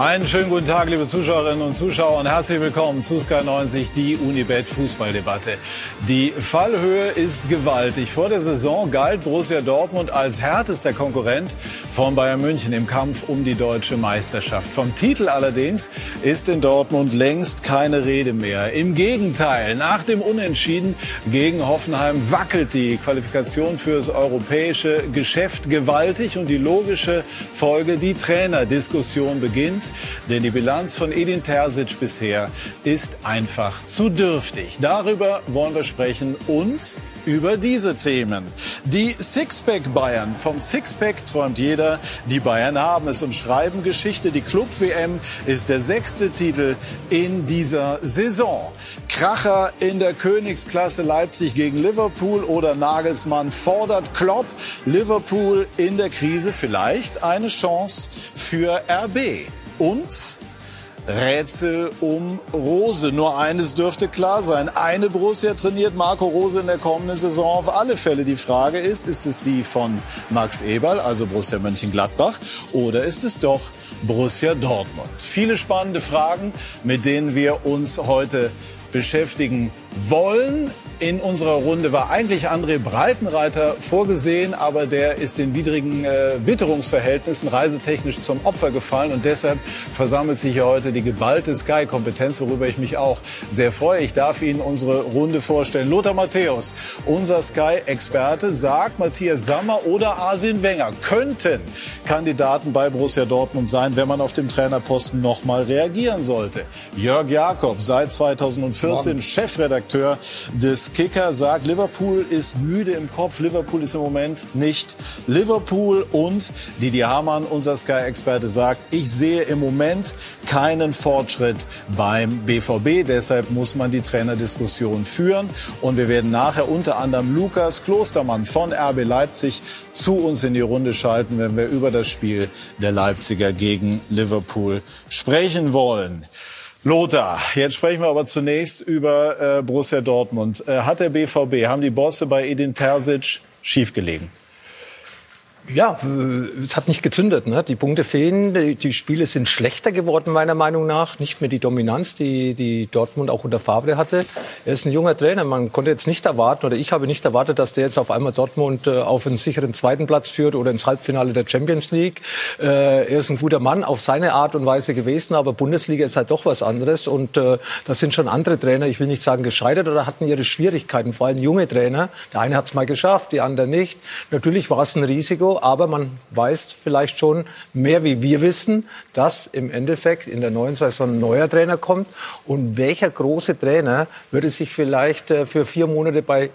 Einen schönen guten Tag, liebe Zuschauerinnen und Zuschauer und herzlich willkommen zu Sky 90, die Unibet Fußballdebatte. Die Fallhöhe ist gewaltig. Vor der Saison galt Borussia Dortmund als härtester Konkurrent von Bayern München im Kampf um die deutsche Meisterschaft. Vom Titel allerdings ist in Dortmund längst keine Rede mehr. Im Gegenteil, nach dem Unentschieden gegen Hoffenheim wackelt die Qualifikation fürs europäische Geschäft gewaltig und die logische Folge, die Trainerdiskussion beginnt denn die Bilanz von Edin Terzic bisher ist einfach zu dürftig. Darüber wollen wir sprechen und über diese Themen. Die Sixpack Bayern. Vom Sixpack träumt jeder. Die Bayern haben es und schreiben Geschichte. Die Club WM ist der sechste Titel in dieser Saison. Kracher in der Königsklasse Leipzig gegen Liverpool oder Nagelsmann fordert Klopp. Liverpool in der Krise vielleicht eine Chance für RB und Rätsel um Rose. Nur eines dürfte klar sein. Eine Borussia trainiert Marco Rose in der kommenden Saison auf alle Fälle. Die Frage ist, ist es die von Max Eberl, also Borussia Mönchengladbach, oder ist es doch Borussia Dortmund? Viele spannende Fragen, mit denen wir uns heute beschäftigen wollen. In unserer Runde war eigentlich André Breitenreiter vorgesehen, aber der ist den widrigen äh, Witterungsverhältnissen reisetechnisch zum Opfer gefallen und deshalb versammelt sich hier heute die geballte Sky-Kompetenz, worüber ich mich auch sehr freue. Ich darf Ihnen unsere Runde vorstellen. Lothar Matthäus, unser Sky-Experte, sagt, Matthias Sammer oder Arsene Wenger könnten Kandidaten bei Borussia Dortmund sein, wenn man auf dem Trainerposten noch mal reagieren sollte. Jörg Jakob, seit 2014 Morgen. Chefredakteur des Kicker sagt, Liverpool ist müde im Kopf. Liverpool ist im Moment nicht Liverpool. Und Didi Hamann, unser Sky-Experte, sagt, ich sehe im Moment keinen Fortschritt beim BVB. Deshalb muss man die Trainerdiskussion führen. Und wir werden nachher unter anderem Lukas Klostermann von RB Leipzig zu uns in die Runde schalten, wenn wir über das Spiel der Leipziger gegen Liverpool sprechen wollen. Lothar, jetzt sprechen wir aber zunächst über äh, Borussia Dortmund. Äh, hat der BVB, haben die Bosse bei Edin Terzic schiefgelegen? Ja, äh, es hat nicht gezündet. Ne? Die Punkte fehlen. Die, Spiele sind schlechter geworden, meiner Meinung nach. Nicht mehr die Dominanz, die, die Dortmund auch unter Favre hatte. Er ist ein junger Trainer. Man konnte jetzt nicht erwarten, oder ich habe nicht erwartet, dass der jetzt auf einmal Dortmund äh, auf einen sicheren zweiten Platz führt oder ins Halbfinale der Champions League. Äh, er ist ein guter Mann auf seine Art und Weise gewesen, aber Bundesliga ist halt doch was anderes. Und äh, das sind schon andere Trainer, ich will nicht sagen gescheitert oder hatten ihre Schwierigkeiten, vor allem junge Trainer. Der eine hat es mal geschafft, die andere nicht. Natürlich war es ein Risiko, aber man weiß vielleicht schon mehr wie wir wissen, dass im Endeffekt in der neuen Saison ein neuer Trainer kommt. Und welcher große Trainer würde sich vielleicht äh, für vier Monate bei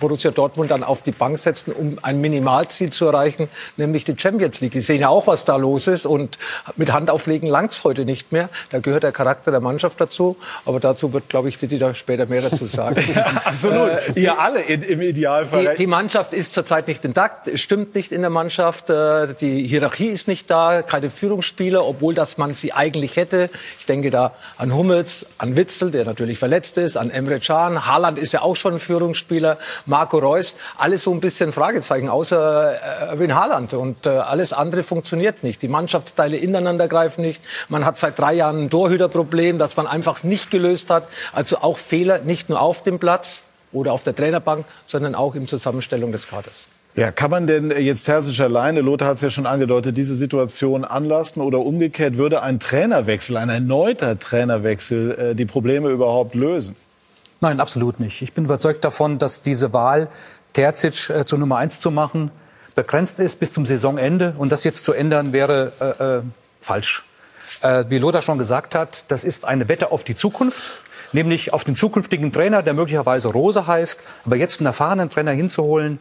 Borussia Dortmund dann auf die Bank setzen, um ein Minimalziel zu erreichen, nämlich die Champions League. Die sehen ja auch, was da los ist und mit Handauflegen langt's heute nicht mehr. Da gehört der Charakter der Mannschaft dazu, aber dazu wird, glaube ich, Didi da später mehr dazu sagen. ja, absolut. Äh, Ihr alle im Idealfall. Die, die, Mannschaft ist zurzeit nicht intakt, es stimmt nicht in der Mannschaft, äh, die Hierarchie ist nicht da, keine Führungsspieler, obwohl das man sie eigentlich hätte. Ich denke da an Hummels, an Witzel, der natürlich verletzt ist, an Emre Can. Haaland ist ja auch schon ein Führungsspieler. Marco Reus, alles so ein bisschen Fragezeichen, außer äh, Erwin Haaland. Und äh, alles andere funktioniert nicht. Die Mannschaftsteile ineinander greifen nicht. Man hat seit drei Jahren ein Torhüterproblem, das man einfach nicht gelöst hat. Also auch Fehler nicht nur auf dem Platz oder auf der Trainerbank, sondern auch in Zusammenstellung des Kaders. Ja, kann man denn jetzt Terzic alleine, Lothar hat es ja schon angedeutet, diese Situation anlasten oder umgekehrt würde ein Trainerwechsel, ein erneuter Trainerwechsel äh, die Probleme überhaupt lösen? Nein, absolut nicht. Ich bin überzeugt davon, dass diese Wahl, Terzic äh, zur Nummer eins zu machen, begrenzt ist bis zum Saisonende. Und das jetzt zu ändern, wäre äh, äh, falsch. Äh, wie Lothar schon gesagt hat, das ist eine Wette auf die Zukunft. Nämlich auf den zukünftigen Trainer, der möglicherweise Rose heißt. Aber jetzt einen erfahrenen Trainer hinzuholen,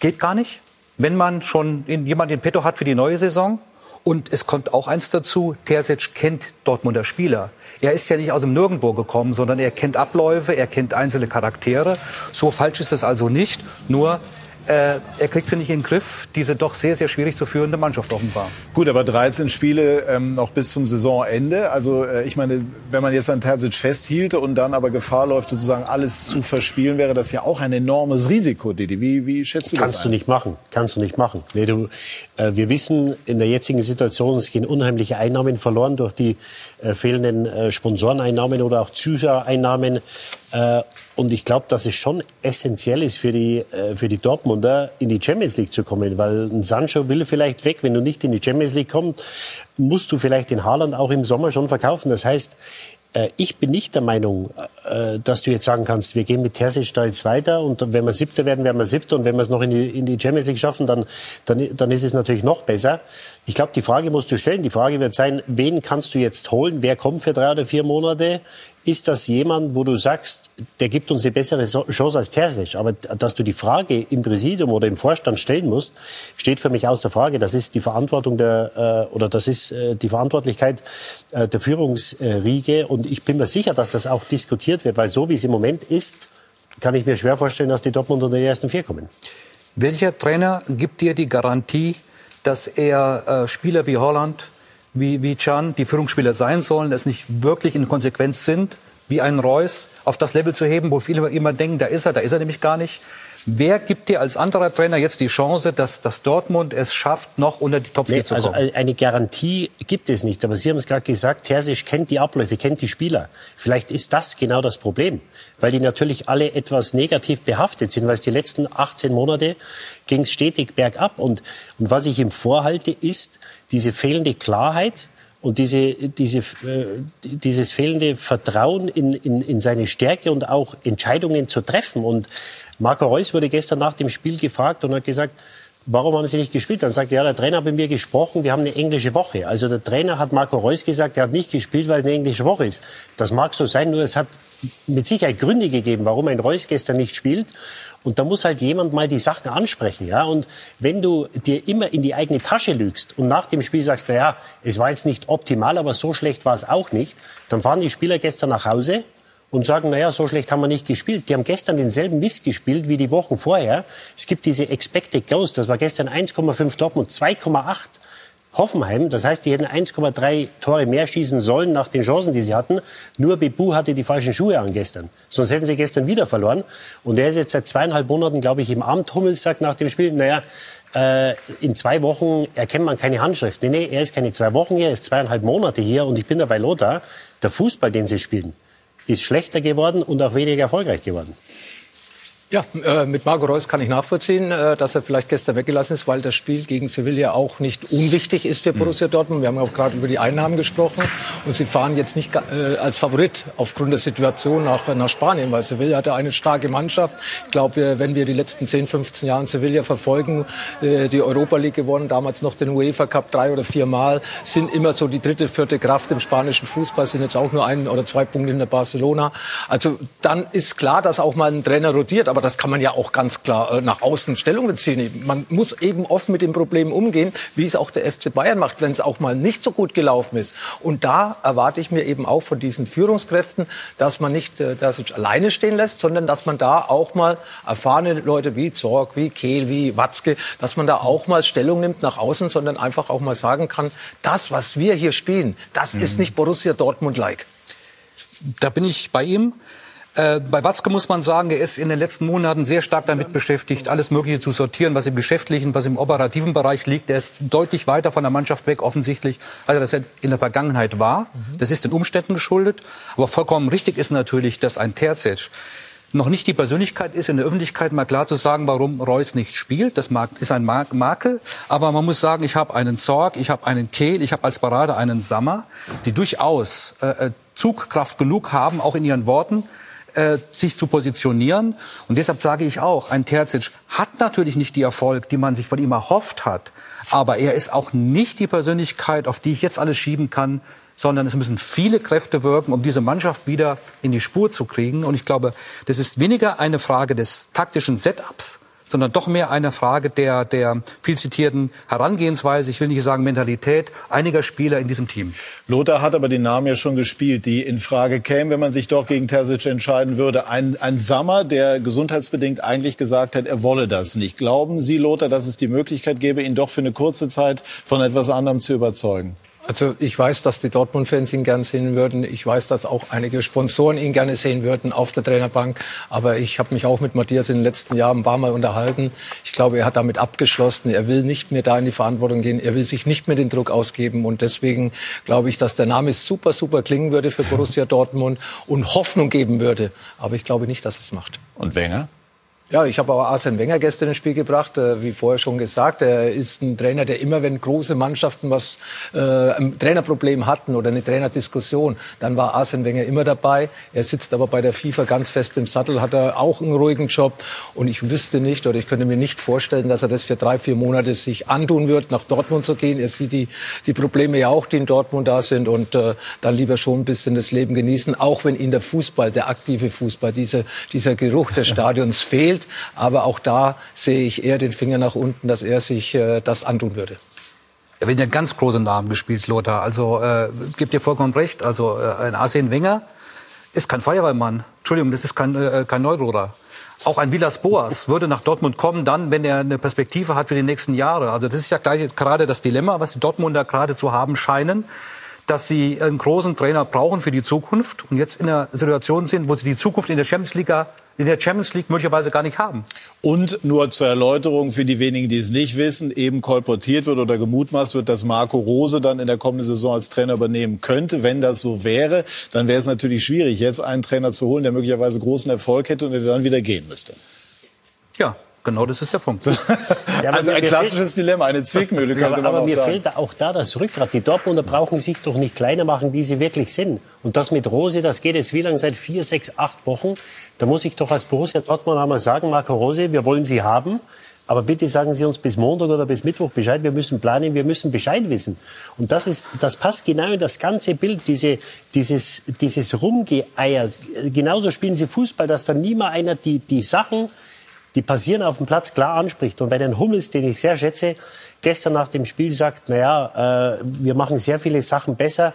geht gar nicht. Wenn man schon jemanden in petto hat für die neue Saison. Und es kommt auch eins dazu, Terzic kennt Dortmunder Spieler. Er ist ja nicht aus dem Nirgendwo gekommen, sondern er kennt Abläufe, er kennt einzelne Charaktere. So falsch ist es also nicht. Nur äh, er kriegt sie nicht in den Griff, diese doch sehr, sehr schwierig zu führende Mannschaft offenbar. Gut, aber 13 Spiele ähm, noch bis zum Saisonende. Also äh, ich meine, wenn man jetzt an Terzic festhielte und dann aber Gefahr läuft, sozusagen alles zu verspielen, wäre das ja auch ein enormes Risiko, Didi. Wie, wie schätzt du Kannst das du nicht machen. Kannst du nicht machen. Nee, du, äh, wir wissen in der jetzigen Situation, es gehen unheimliche Einnahmen verloren durch die äh, fehlenden äh, Sponsoreneinnahmen oder auch Zuschauereinnahmen. Und ich glaube, dass es schon essentiell ist für die, äh, für die Dortmunder, in die Champions League zu kommen. Weil ein Sancho will vielleicht weg. Wenn du nicht in die Champions League kommst, musst du vielleicht den Haaland auch im Sommer schon verkaufen. Das heißt, äh, ich bin nicht der Meinung, äh, dass du jetzt sagen kannst, wir gehen mit Terzic da jetzt weiter und wenn wir Siebter werden, werden wir Siebter und wenn wir es noch in die, in die Champions League schaffen, dann, dann, dann ist es natürlich noch besser. Ich glaube, die Frage musst du stellen. Die Frage wird sein, wen kannst du jetzt holen? Wer kommt für drei oder vier Monate? Ist das jemand, wo du sagst, der gibt uns eine bessere Chance als Terzic. Aber dass du die Frage im Präsidium oder im Vorstand stellen musst, steht für mich außer Frage. Das ist die Verantwortung der, äh, oder das ist äh, die Verantwortlichkeit äh, der Führungsriege. Und ich bin mir sicher, dass das auch diskutiert wird, weil so wie es im Moment ist, kann ich mir schwer vorstellen, dass die Dortmund unter die ersten vier kommen. Welcher Trainer gibt dir die Garantie, dass er äh, Spieler wie Holland, wie, wie Can, die Führungsspieler sein sollen, es nicht wirklich in Konsequenz sind, wie ein Reus, auf das Level zu heben, wo viele immer denken, da ist er, da ist er nämlich gar nicht. Wer gibt dir als anderer Trainer jetzt die Chance, dass, dass Dortmund es schafft, noch unter die Top 4 nee, zu also kommen? Also eine Garantie gibt es nicht. Aber Sie haben es gerade gesagt, Terzic kennt die Abläufe, kennt die Spieler. Vielleicht ist das genau das Problem. Weil die natürlich alle etwas negativ behaftet sind, weil es die letzten 18 Monate ging es stetig bergab. Und, und was ich ihm vorhalte, ist diese fehlende Klarheit, und diese, diese, äh, dieses fehlende Vertrauen in, in, in seine Stärke und auch Entscheidungen zu treffen. Und Marco Reus wurde gestern nach dem Spiel gefragt und hat gesagt, warum haben Sie nicht gespielt? Dann sagt er, ja, der Trainer hat mit mir gesprochen, wir haben eine englische Woche. Also der Trainer hat Marco Reus gesagt, er hat nicht gespielt, weil es eine englische Woche ist. Das mag so sein, nur es hat mit Sicherheit Gründe gegeben, warum ein Reus gestern nicht spielt. Und da muss halt jemand mal die Sachen ansprechen, ja. Und wenn du dir immer in die eigene Tasche lügst und nach dem Spiel sagst, na ja, es war jetzt nicht optimal, aber so schlecht war es auch nicht, dann fahren die Spieler gestern nach Hause und sagen, na ja, so schlecht haben wir nicht gespielt. Die haben gestern denselben Mist gespielt wie die Wochen vorher. Es gibt diese Expected Goals, das war gestern 1,5 Dortmund, 2,8 Hoffenheim. Das heißt, die hätten 1,3 Tore mehr schießen sollen nach den Chancen, die sie hatten. Nur Bebu hatte die falschen Schuhe an gestern. Sonst hätten sie gestern wieder verloren. Und er ist jetzt seit zweieinhalb Monaten, glaube ich, im Amt. Hummels sagt nach dem Spiel, naja, äh, in zwei Wochen erkennt man keine Handschrift. Nee, nee, er ist keine zwei Wochen hier, er ist zweieinhalb Monate hier. Und ich bin da bei Lothar. Der Fußball, den sie spielen, ist schlechter geworden und auch weniger erfolgreich geworden. Ja, äh, mit Marco Reus kann ich nachvollziehen, äh, dass er vielleicht gestern weggelassen ist, weil das Spiel gegen Sevilla auch nicht unwichtig ist für hm. Borussia Dortmund. Wir haben auch gerade über die Einnahmen gesprochen und sie fahren jetzt nicht äh, als Favorit aufgrund der Situation nach, nach Spanien, weil Sevilla hatte eine starke Mannschaft. Ich glaube, wenn wir die letzten 10, 15 Jahre Sevilla verfolgen, die Europa League gewonnen, damals noch den UEFA Cup drei oder vier Mal, sind immer so die dritte, vierte Kraft im spanischen Fußball, sind jetzt auch nur ein oder zwei Punkte in der Barcelona. Also dann ist klar, dass auch mal ein Trainer rotiert, aber das kann man ja auch ganz klar äh, nach außen Stellung beziehen. Man muss eben oft mit den Problemen umgehen, wie es auch der FC Bayern macht, wenn es auch mal nicht so gut gelaufen ist. Und da erwarte ich mir eben auch von diesen Führungskräften, dass man nicht äh, das alleine stehen lässt, sondern dass man da auch mal erfahrene Leute wie Zorg, wie Kehl, wie Watzke, dass man da auch mal Stellung nimmt nach außen, sondern einfach auch mal sagen kann, das, was wir hier spielen, das mhm. ist nicht Borussia Dortmund-like. Da bin ich bei ihm. Äh, bei Watzke muss man sagen, er ist in den letzten Monaten sehr stark damit beschäftigt, alles Mögliche zu sortieren, was im geschäftlichen, was im operativen Bereich liegt. Er ist deutlich weiter von der Mannschaft weg, offensichtlich, als er das in der Vergangenheit war. Mhm. Das ist den Umständen geschuldet. Aber vollkommen richtig ist natürlich, dass ein Terzic noch nicht die Persönlichkeit ist, in der Öffentlichkeit mal klar zu sagen, warum Reus nicht spielt. Das ist ein Makel. Aber man muss sagen, ich habe einen Zorg, ich habe einen Kehl, ich habe als Parade einen Sammer, die durchaus äh, äh Zugkraft genug haben, auch in ihren Worten, äh, sich zu positionieren. Und deshalb sage ich auch, ein Terzic hat natürlich nicht die Erfolg, die man sich von ihm erhofft hat. Aber er ist auch nicht die Persönlichkeit, auf die ich jetzt alles schieben kann, sondern es müssen viele Kräfte wirken, um diese Mannschaft wieder in die Spur zu kriegen. Und ich glaube, das ist weniger eine Frage des taktischen Setups, sondern doch mehr eine Frage der, der viel zitierten Herangehensweise, ich will nicht sagen Mentalität, einiger Spieler in diesem Team. Lothar hat aber den Namen ja schon gespielt, die in Frage kämen, wenn man sich doch gegen Terzic entscheiden würde. Ein, ein Sammer, der gesundheitsbedingt eigentlich gesagt hat, er wolle das nicht. Glauben Sie, Lothar, dass es die Möglichkeit gäbe, ihn doch für eine kurze Zeit von etwas anderem zu überzeugen? Also ich weiß, dass die Dortmund-Fans ihn gern sehen würden. Ich weiß, dass auch einige Sponsoren ihn gerne sehen würden auf der Trainerbank. Aber ich habe mich auch mit Matthias in den letzten Jahren ein paar Mal unterhalten. Ich glaube, er hat damit abgeschlossen. Er will nicht mehr da in die Verantwortung gehen. Er will sich nicht mehr den Druck ausgeben. Und deswegen glaube ich, dass der Name super, super klingen würde für Borussia Dortmund und Hoffnung geben würde. Aber ich glaube nicht, dass es macht. Und Wenger? Ja, ich habe auch Arsene Wenger gestern ins Spiel gebracht. Äh, wie vorher schon gesagt, er ist ein Trainer, der immer, wenn große Mannschaften was äh, ein Trainerproblem hatten oder eine Trainerdiskussion, dann war Arsene Wenger immer dabei. Er sitzt aber bei der FIFA ganz fest im Sattel, hat er auch einen ruhigen Job. Und ich wüsste nicht oder ich könnte mir nicht vorstellen, dass er das für drei, vier Monate sich antun wird, nach Dortmund zu gehen. Er sieht die, die Probleme ja auch, die in Dortmund da sind und äh, dann lieber schon ein bisschen das Leben genießen, auch wenn ihm der Fußball, der aktive Fußball, dieser, dieser Geruch des Stadions fehlt fehlt. Aber auch da sehe ich eher den Finger nach unten, dass er sich äh, das antun würde. Er wird ja ganz große Namen gespielt, Lothar. Also äh, gibt dir vollkommen recht. Also äh, ein Arsene Wenger ist kein Feuerwehrmann. Entschuldigung, das ist kein, äh, kein Neuroder. Auch ein Vilas Boas würde nach Dortmund kommen, dann, wenn er eine Perspektive hat für die nächsten Jahre. Also das ist ja gleich, gerade das Dilemma, was die Dortmunder gerade zu haben scheinen, dass sie einen großen Trainer brauchen für die Zukunft und jetzt in einer Situation sind, wo sie die Zukunft in der Champions League in der Champions League möglicherweise gar nicht haben. Und nur zur Erläuterung für die wenigen, die es nicht wissen, eben kolportiert wird oder gemutmaßt wird, dass Marco Rose dann in der kommenden Saison als Trainer übernehmen könnte. Wenn das so wäre, dann wäre es natürlich schwierig, jetzt einen Trainer zu holen, der möglicherweise großen Erfolg hätte und der dann wieder gehen müsste. Ja, Genau, das ist der Punkt. ja, also ein klassisches Dilemma, eine Zwickmühle könnte ja, aber, man aber auch mir sagen. fehlt auch da das Rückgrat. Die Dortmunder brauchen sich doch nicht kleiner machen, wie sie wirklich sind. Und das mit Rose, das geht jetzt wie lange? Seit vier, sechs, acht Wochen. Da muss ich doch als Borussia Dortmund einmal sagen, Marco Rose, wir wollen Sie haben. Aber bitte sagen Sie uns bis Montag oder bis Mittwoch Bescheid. Wir müssen planen, wir müssen Bescheid wissen. Und das ist, das passt genau in das ganze Bild, diese, dieses, dieses Rumgeeier. Genauso spielen Sie Fußball, dass dann nie mal einer die, die Sachen die passieren auf dem Platz, klar anspricht. Und bei den Hummels, den ich sehr schätze, gestern nach dem Spiel sagt, naja, äh, wir machen sehr viele Sachen besser,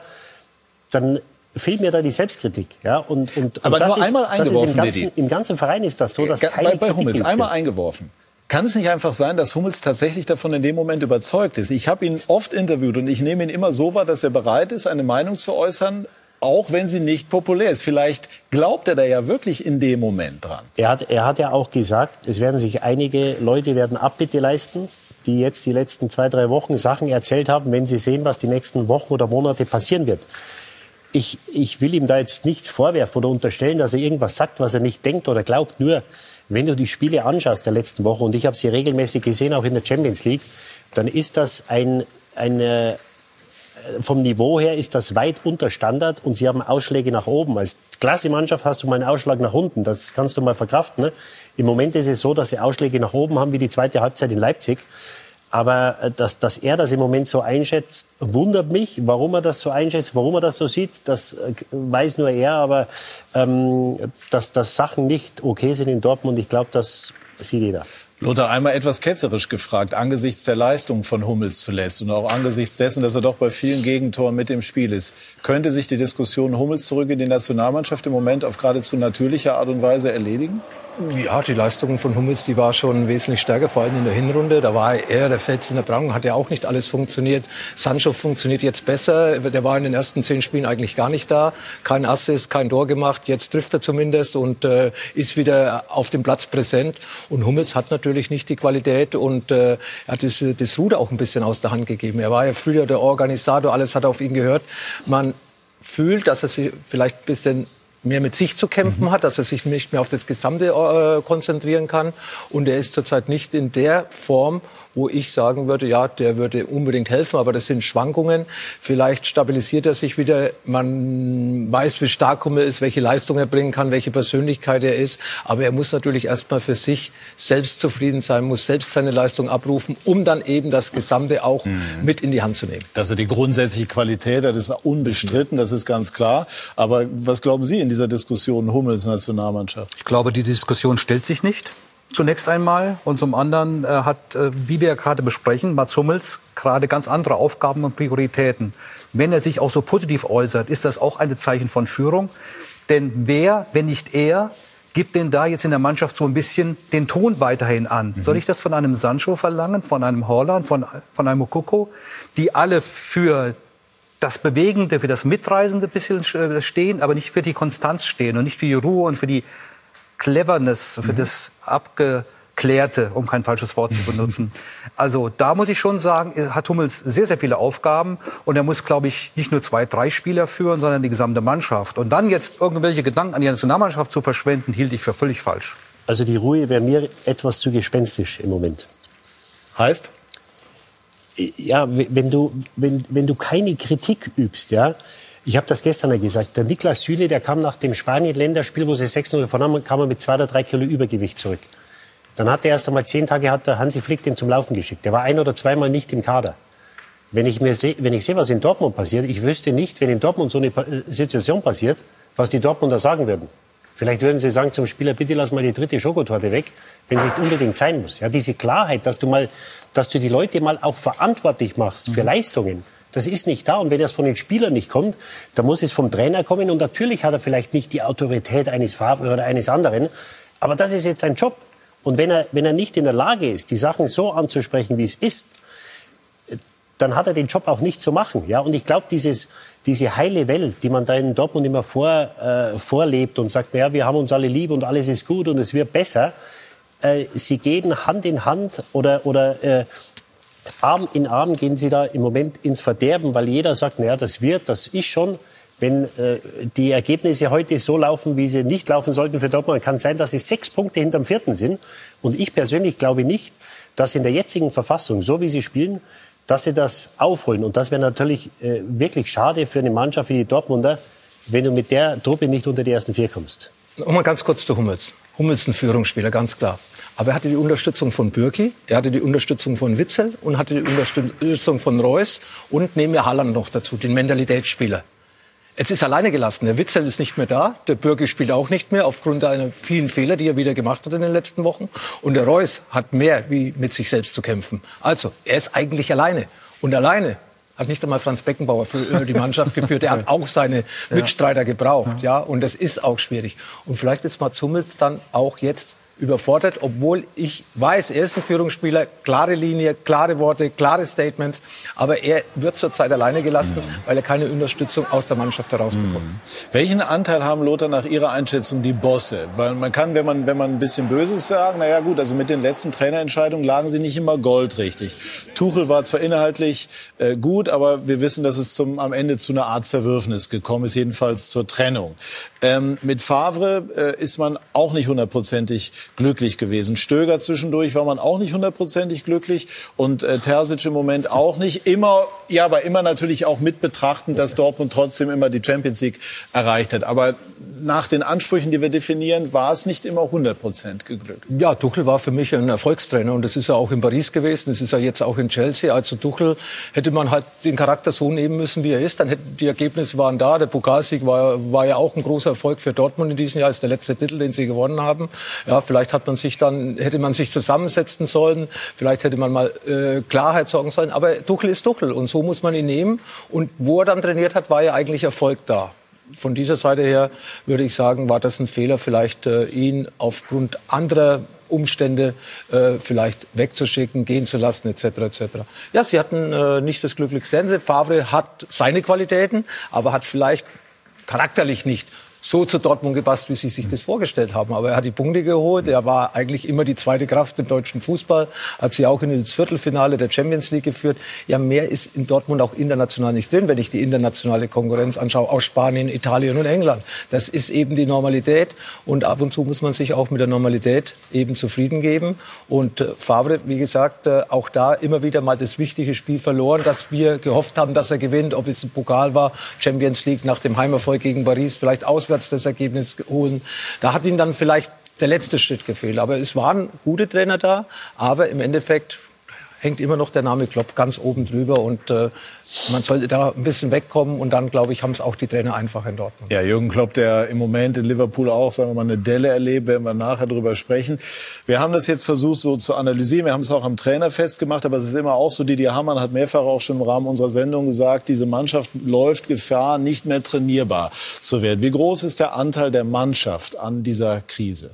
dann fehlt mir da die Selbstkritik. Ja? Und, und, Aber und das nur ist, einmal eingeworfen, im ganzen, im ganzen Verein ist das so, dass keine bei, bei Hummels einmal eingeworfen. Kann es nicht einfach sein, dass Hummels tatsächlich davon in dem Moment überzeugt ist? Ich habe ihn oft interviewt und ich nehme ihn immer so wahr, dass er bereit ist, eine Meinung zu äußern, auch wenn sie nicht populär ist. Vielleicht glaubt er da ja wirklich in dem Moment dran. Er hat, er hat ja auch gesagt, es werden sich einige Leute werden Abbitte leisten, die jetzt die letzten zwei, drei Wochen Sachen erzählt haben, wenn sie sehen, was die nächsten Wochen oder Monate passieren wird. Ich, ich will ihm da jetzt nichts vorwerfen oder unterstellen, dass er irgendwas sagt, was er nicht denkt oder glaubt. Nur, wenn du die Spiele anschaust der letzten Woche, und ich habe sie regelmäßig gesehen, auch in der Champions League, dann ist das ein, eine, vom Niveau her ist das weit unter Standard und sie haben Ausschläge nach oben. Als klasse Mannschaft hast du mal einen Ausschlag nach unten. Das kannst du mal verkraften. Ne? Im Moment ist es so, dass sie Ausschläge nach oben haben wie die zweite Halbzeit in Leipzig. Aber äh, dass, dass er das im Moment so einschätzt, wundert mich. Warum er das so einschätzt, warum er das so sieht, das äh, weiß nur er. Aber ähm, dass, dass Sachen nicht okay sind in Dortmund, ich glaube, das sieht jeder. Lothar, einmal etwas ketzerisch gefragt, angesichts der Leistung von Hummels zuletzt und auch angesichts dessen, dass er doch bei vielen Gegentoren mit im Spiel ist. Könnte sich die Diskussion Hummels zurück in die Nationalmannschaft im Moment auf geradezu natürliche Art und Weise erledigen? Ja, die Leistung von Hummels, die war schon wesentlich stärker, vor allem in der Hinrunde. Da war er der Fels in der Brandung, hat ja auch nicht alles funktioniert. Sancho funktioniert jetzt besser. Der war in den ersten zehn Spielen eigentlich gar nicht da. Kein Assist, kein Tor gemacht. Jetzt trifft er zumindest und äh, ist wieder auf dem Platz präsent. Und Hummels hat natürlich nicht die Qualität und äh, er hat das, das Ruder auch ein bisschen aus der Hand gegeben. Er war ja früher der Organisator, alles hat auf ihn gehört. Man fühlt, dass er sich vielleicht ein bisschen mehr mit sich zu kämpfen mhm. hat, dass er sich nicht mehr auf das Gesamte äh, konzentrieren kann. Und er ist zurzeit nicht in der Form, wo ich sagen würde, ja, der würde unbedingt helfen, aber das sind Schwankungen. Vielleicht stabilisiert er sich wieder. Man weiß, wie stark er ist, welche Leistung er bringen kann, welche Persönlichkeit er ist. Aber er muss natürlich erstmal für sich selbst zufrieden sein, muss selbst seine Leistung abrufen, um dann eben das Gesamte auch mhm. mit in die Hand zu nehmen. Dass er die grundsätzliche Qualität hat, ist unbestritten, das ist ganz klar. Aber was glauben Sie in dieser Diskussion Hummels Nationalmannschaft? Ich glaube, die Diskussion stellt sich nicht. Zunächst einmal. Und zum anderen äh, hat, äh, wie wir gerade besprechen, Mats Hummels gerade ganz andere Aufgaben und Prioritäten. Wenn er sich auch so positiv äußert, ist das auch ein Zeichen von Führung. Denn wer, wenn nicht er, gibt denn da jetzt in der Mannschaft so ein bisschen den Ton weiterhin an? Mhm. Soll ich das von einem Sancho verlangen, von einem Holland, von, von einem Mokoko, die alle für das Bewegende, für das Mitreisende ein bisschen äh, stehen, aber nicht für die Konstanz stehen und nicht für die Ruhe und für die Cleverness, für mhm. das Abgeklärte, um kein falsches Wort zu benutzen. Also da muss ich schon sagen, hat Hummels sehr, sehr viele Aufgaben und er muss, glaube ich, nicht nur zwei, drei Spieler führen, sondern die gesamte Mannschaft. Und dann jetzt irgendwelche Gedanken an die Nationalmannschaft zu verschwenden, hielt ich für völlig falsch. Also die Ruhe wäre mir etwas zu gespenstisch im Moment. Heißt? Ja, wenn du, wenn, wenn du keine Kritik übst, ja, ich habe das gestern ja gesagt. Der Niklas Süle, der kam nach dem Spanien-Länderspiel, wo sie 6-0 gewonnen haben, kam er mit zwei oder drei Kilo Übergewicht zurück. Dann hat er erst einmal zehn Tage hat der Hansi Flick den zum Laufen geschickt. Der war ein oder zweimal nicht im Kader. Wenn ich mir sehe, wenn ich sehe, was in Dortmund passiert, ich wüsste nicht, wenn in Dortmund so eine äh, Situation passiert, was die Dortmunder sagen würden. Vielleicht würden sie sagen zum Spieler, bitte lass mal die dritte Schokotorte weg, wenn es nicht unbedingt sein muss. Ja, diese Klarheit, dass du mal, dass du die Leute mal auch verantwortlich machst für mhm. Leistungen. Das ist nicht da. Und wenn das von den Spielern nicht kommt, dann muss es vom Trainer kommen. Und natürlich hat er vielleicht nicht die Autorität eines Favre oder eines anderen. Aber das ist jetzt sein Job. Und wenn er, wenn er nicht in der Lage ist, die Sachen so anzusprechen, wie es ist, dann hat er den Job auch nicht zu machen. Ja? Und ich glaube, diese heile Welt, die man da in Dortmund immer vor, äh, vorlebt und sagt, ja, wir haben uns alle lieb und alles ist gut und es wird besser, äh, sie gehen Hand in Hand oder, oder äh, Arm in Arm gehen sie da im Moment ins Verderben, weil jeder sagt, naja, das wird, das ist schon. Wenn äh, die Ergebnisse heute so laufen, wie sie nicht laufen sollten für Dortmund, kann es sein, dass sie sechs Punkte hinterm vierten sind. Und ich persönlich glaube nicht, dass in der jetzigen Verfassung, so wie sie spielen, dass sie das aufholen. Und das wäre natürlich äh, wirklich schade für eine Mannschaft wie die Dortmunder, wenn du mit der Truppe nicht unter die ersten vier kommst. Nochmal ganz kurz zu Hummels. Hummels ein Führungsspieler, ganz klar. Aber er hatte die Unterstützung von Bürki, er hatte die Unterstützung von Witzel und hatte die Unterstützung von Reus und nehmen wir Halland noch dazu, den Mentalitätsspieler. Jetzt ist er alleine gelassen. Der Witzel ist nicht mehr da. Der Bürki spielt auch nicht mehr aufgrund einer vielen Fehler, die er wieder gemacht hat in den letzten Wochen. Und der Reus hat mehr wie mit sich selbst zu kämpfen. Also, er ist eigentlich alleine. Und alleine hat nicht einmal Franz Beckenbauer für die Mannschaft geführt. Er hat auch seine Mitstreiter gebraucht. Ja, und das ist auch schwierig. Und vielleicht ist Mats Hummels dann auch jetzt überfordert, obwohl ich weiß, er ist ein Führungsspieler, klare Linie, klare Worte, klare Statements, aber er wird zurzeit alleine gelassen, mhm. weil er keine Unterstützung aus der Mannschaft herausbekommt. Mhm. Welchen Anteil haben Lothar nach Ihrer Einschätzung die Bosse? Weil man kann, wenn man, wenn man ein bisschen Böses sagen, naja gut, also mit den letzten Trainerentscheidungen lagen sie nicht immer goldrichtig. Tuchel war zwar inhaltlich äh, gut, aber wir wissen, dass es zum, am Ende zu einer Art Zerwürfnis gekommen ist, jedenfalls zur Trennung. Ähm, mit Favre äh, ist man auch nicht hundertprozentig glücklich gewesen. Stöger zwischendurch war man auch nicht hundertprozentig glücklich und äh, Terzic im Moment auch nicht. Immer, ja, aber immer natürlich auch mit betrachten, dass Dortmund trotzdem immer die Champions League erreicht hat. Aber nach den Ansprüchen, die wir definieren, war es nicht immer 100 Prozent geglückt. Ja, Tuchel war für mich ein Erfolgstrainer und das ist er auch in Paris gewesen, das ist er jetzt auch in Chelsea. Also Tuchel hätte man halt den Charakter so nehmen müssen, wie er ist. Dann hätten die Ergebnisse waren da. Der Pokalsieg war, war ja auch ein großer Erfolg für Dortmund in diesem Jahr. Ist der letzte Titel, den sie gewonnen haben. Ja, vielleicht hat man sich dann hätte man sich zusammensetzen sollen. Vielleicht hätte man mal äh, Klarheit sorgen sollen. Aber Tuchel ist Tuchel und so muss man ihn nehmen. Und wo er dann trainiert hat, war ja eigentlich Erfolg da von dieser Seite her würde ich sagen, war das ein Fehler, vielleicht äh, ihn aufgrund anderer Umstände äh, vielleicht wegzuschicken, gehen zu lassen, etc. etc. Ja, sie hatten äh, nicht das glücklichste. Favre hat seine Qualitäten, aber hat vielleicht charakterlich nicht so zu Dortmund gepasst, wie sie sich das vorgestellt haben. Aber er hat die Punkte geholt. Er war eigentlich immer die zweite Kraft im deutschen Fußball. Hat sie auch in das Viertelfinale der Champions League geführt. Ja, mehr ist in Dortmund auch international nicht drin, wenn ich die internationale Konkurrenz anschaue aus Spanien, Italien und England. Das ist eben die Normalität. Und ab und zu muss man sich auch mit der Normalität eben zufrieden geben. Und äh, Favre, wie gesagt, äh, auch da immer wieder mal das wichtige Spiel verloren, dass wir gehofft haben, dass er gewinnt. Ob es ein Pokal war, Champions League nach dem Heimerfolg gegen Paris, vielleicht aus auswärts das Ergebnis holen. Da hat ihm dann vielleicht der letzte Schritt gefehlt. Aber es waren gute Trainer da. Aber im Endeffekt hängt immer noch der Name Klopp ganz oben drüber. Und äh, man sollte da ein bisschen wegkommen. Und dann, glaube ich, haben es auch die Trainer einfach in Dortmund. Ja, Jürgen Klopp, der im Moment in Liverpool auch, sagen wir mal, eine Delle erlebt, werden wir nachher drüber sprechen. Wir haben das jetzt versucht so zu analysieren. Wir haben es auch am Trainer festgemacht. Aber es ist immer auch so, Didier Hamann hat mehrfach auch schon im Rahmen unserer Sendung gesagt, diese Mannschaft läuft Gefahr, nicht mehr trainierbar zu werden. Wie groß ist der Anteil der Mannschaft an dieser Krise?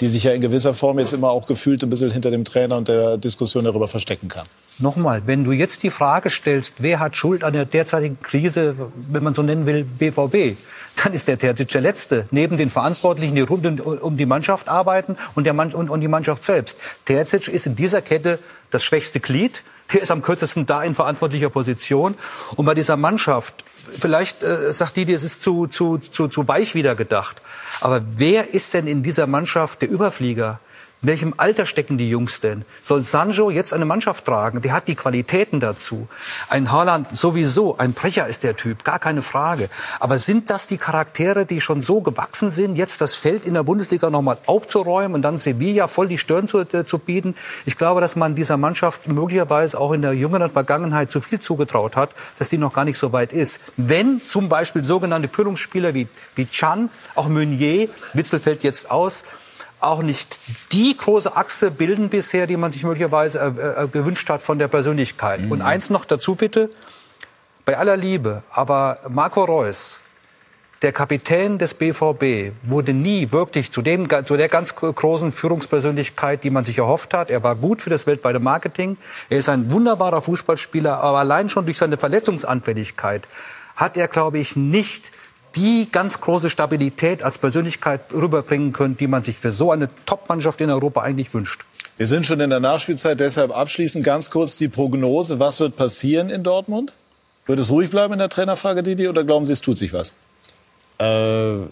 Die sich ja in gewisser Form jetzt immer auch gefühlt ein bisschen hinter dem Trainer und der Diskussion darüber verstecken kann. Nochmal, wenn du jetzt die Frage stellst, wer hat Schuld an der derzeitigen Krise, wenn man so nennen will, BVB, dann ist der Terzic der Letzte. Neben den Verantwortlichen, die rund um die Mannschaft arbeiten und, der Mann, und, und die Mannschaft selbst. Terzic ist in dieser Kette das schwächste Glied. Der ist am kürzesten da in verantwortlicher Position. Und bei dieser Mannschaft, vielleicht äh, sagt die, es ist zu, zu, zu, zu weich wieder gedacht. Aber wer ist denn in dieser Mannschaft der Überflieger? In welchem Alter stecken die Jungs denn? Soll Sancho jetzt eine Mannschaft tragen? Der hat die Qualitäten dazu. Ein Haaland sowieso, ein Brecher ist der Typ, gar keine Frage. Aber sind das die Charaktere, die schon so gewachsen sind, jetzt das Feld in der Bundesliga nochmal aufzuräumen und dann Sevilla voll die Stirn zu, äh, zu bieten? Ich glaube, dass man dieser Mannschaft möglicherweise auch in der jüngeren Vergangenheit zu viel zugetraut hat, dass die noch gar nicht so weit ist. Wenn zum Beispiel sogenannte Führungsspieler wie, wie Chan, auch Meunier, Witzel fällt jetzt aus, auch nicht die große Achse bilden bisher, die man sich möglicherweise äh, äh, gewünscht hat von der Persönlichkeit. Mhm. Und eins noch dazu bitte, bei aller Liebe, aber Marco Reus, der Kapitän des BVB, wurde nie wirklich zu, dem, zu der ganz großen Führungspersönlichkeit, die man sich erhofft hat. Er war gut für das weltweite Marketing. Er ist ein wunderbarer Fußballspieler, aber allein schon durch seine Verletzungsanfälligkeit hat er, glaube ich, nicht die ganz große Stabilität als Persönlichkeit rüberbringen können, die man sich für so eine Top-Mannschaft in Europa eigentlich wünscht. Wir sind schon in der Nachspielzeit, deshalb abschließend ganz kurz die Prognose. Was wird passieren in Dortmund? Wird es ruhig bleiben in der Trainerfrage, Didi, oder glauben Sie, es tut sich was? Äh,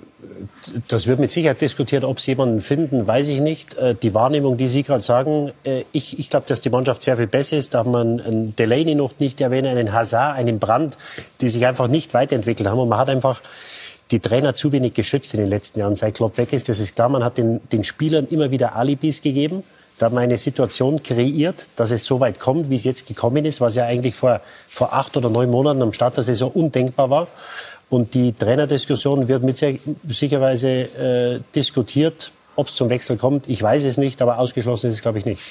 das wird mit Sicherheit diskutiert. Ob Sie jemanden finden, weiß ich nicht. Äh, die Wahrnehmung, die Sie gerade sagen, äh, ich, ich glaube, dass die Mannschaft sehr viel besser ist. Da man einen Delaney noch nicht erwähnt, einen Hazard, einen Brandt, die sich einfach nicht weiterentwickelt haben. Und man hat einfach die Trainer zu wenig geschützt in den letzten Jahren, seit Klopp weg ist. Das ist klar, man hat den, den Spielern immer wieder Alibis gegeben. Da hat man eine Situation kreiert, dass es so weit kommt, wie es jetzt gekommen ist, was ja eigentlich vor, vor acht oder neun Monaten am Start der Saison undenkbar war. Und die Trainerdiskussion wird mit sicherweise äh, diskutiert. Ob es zum Wechsel kommt, ich weiß es nicht, aber ausgeschlossen ist es, glaube ich, nicht.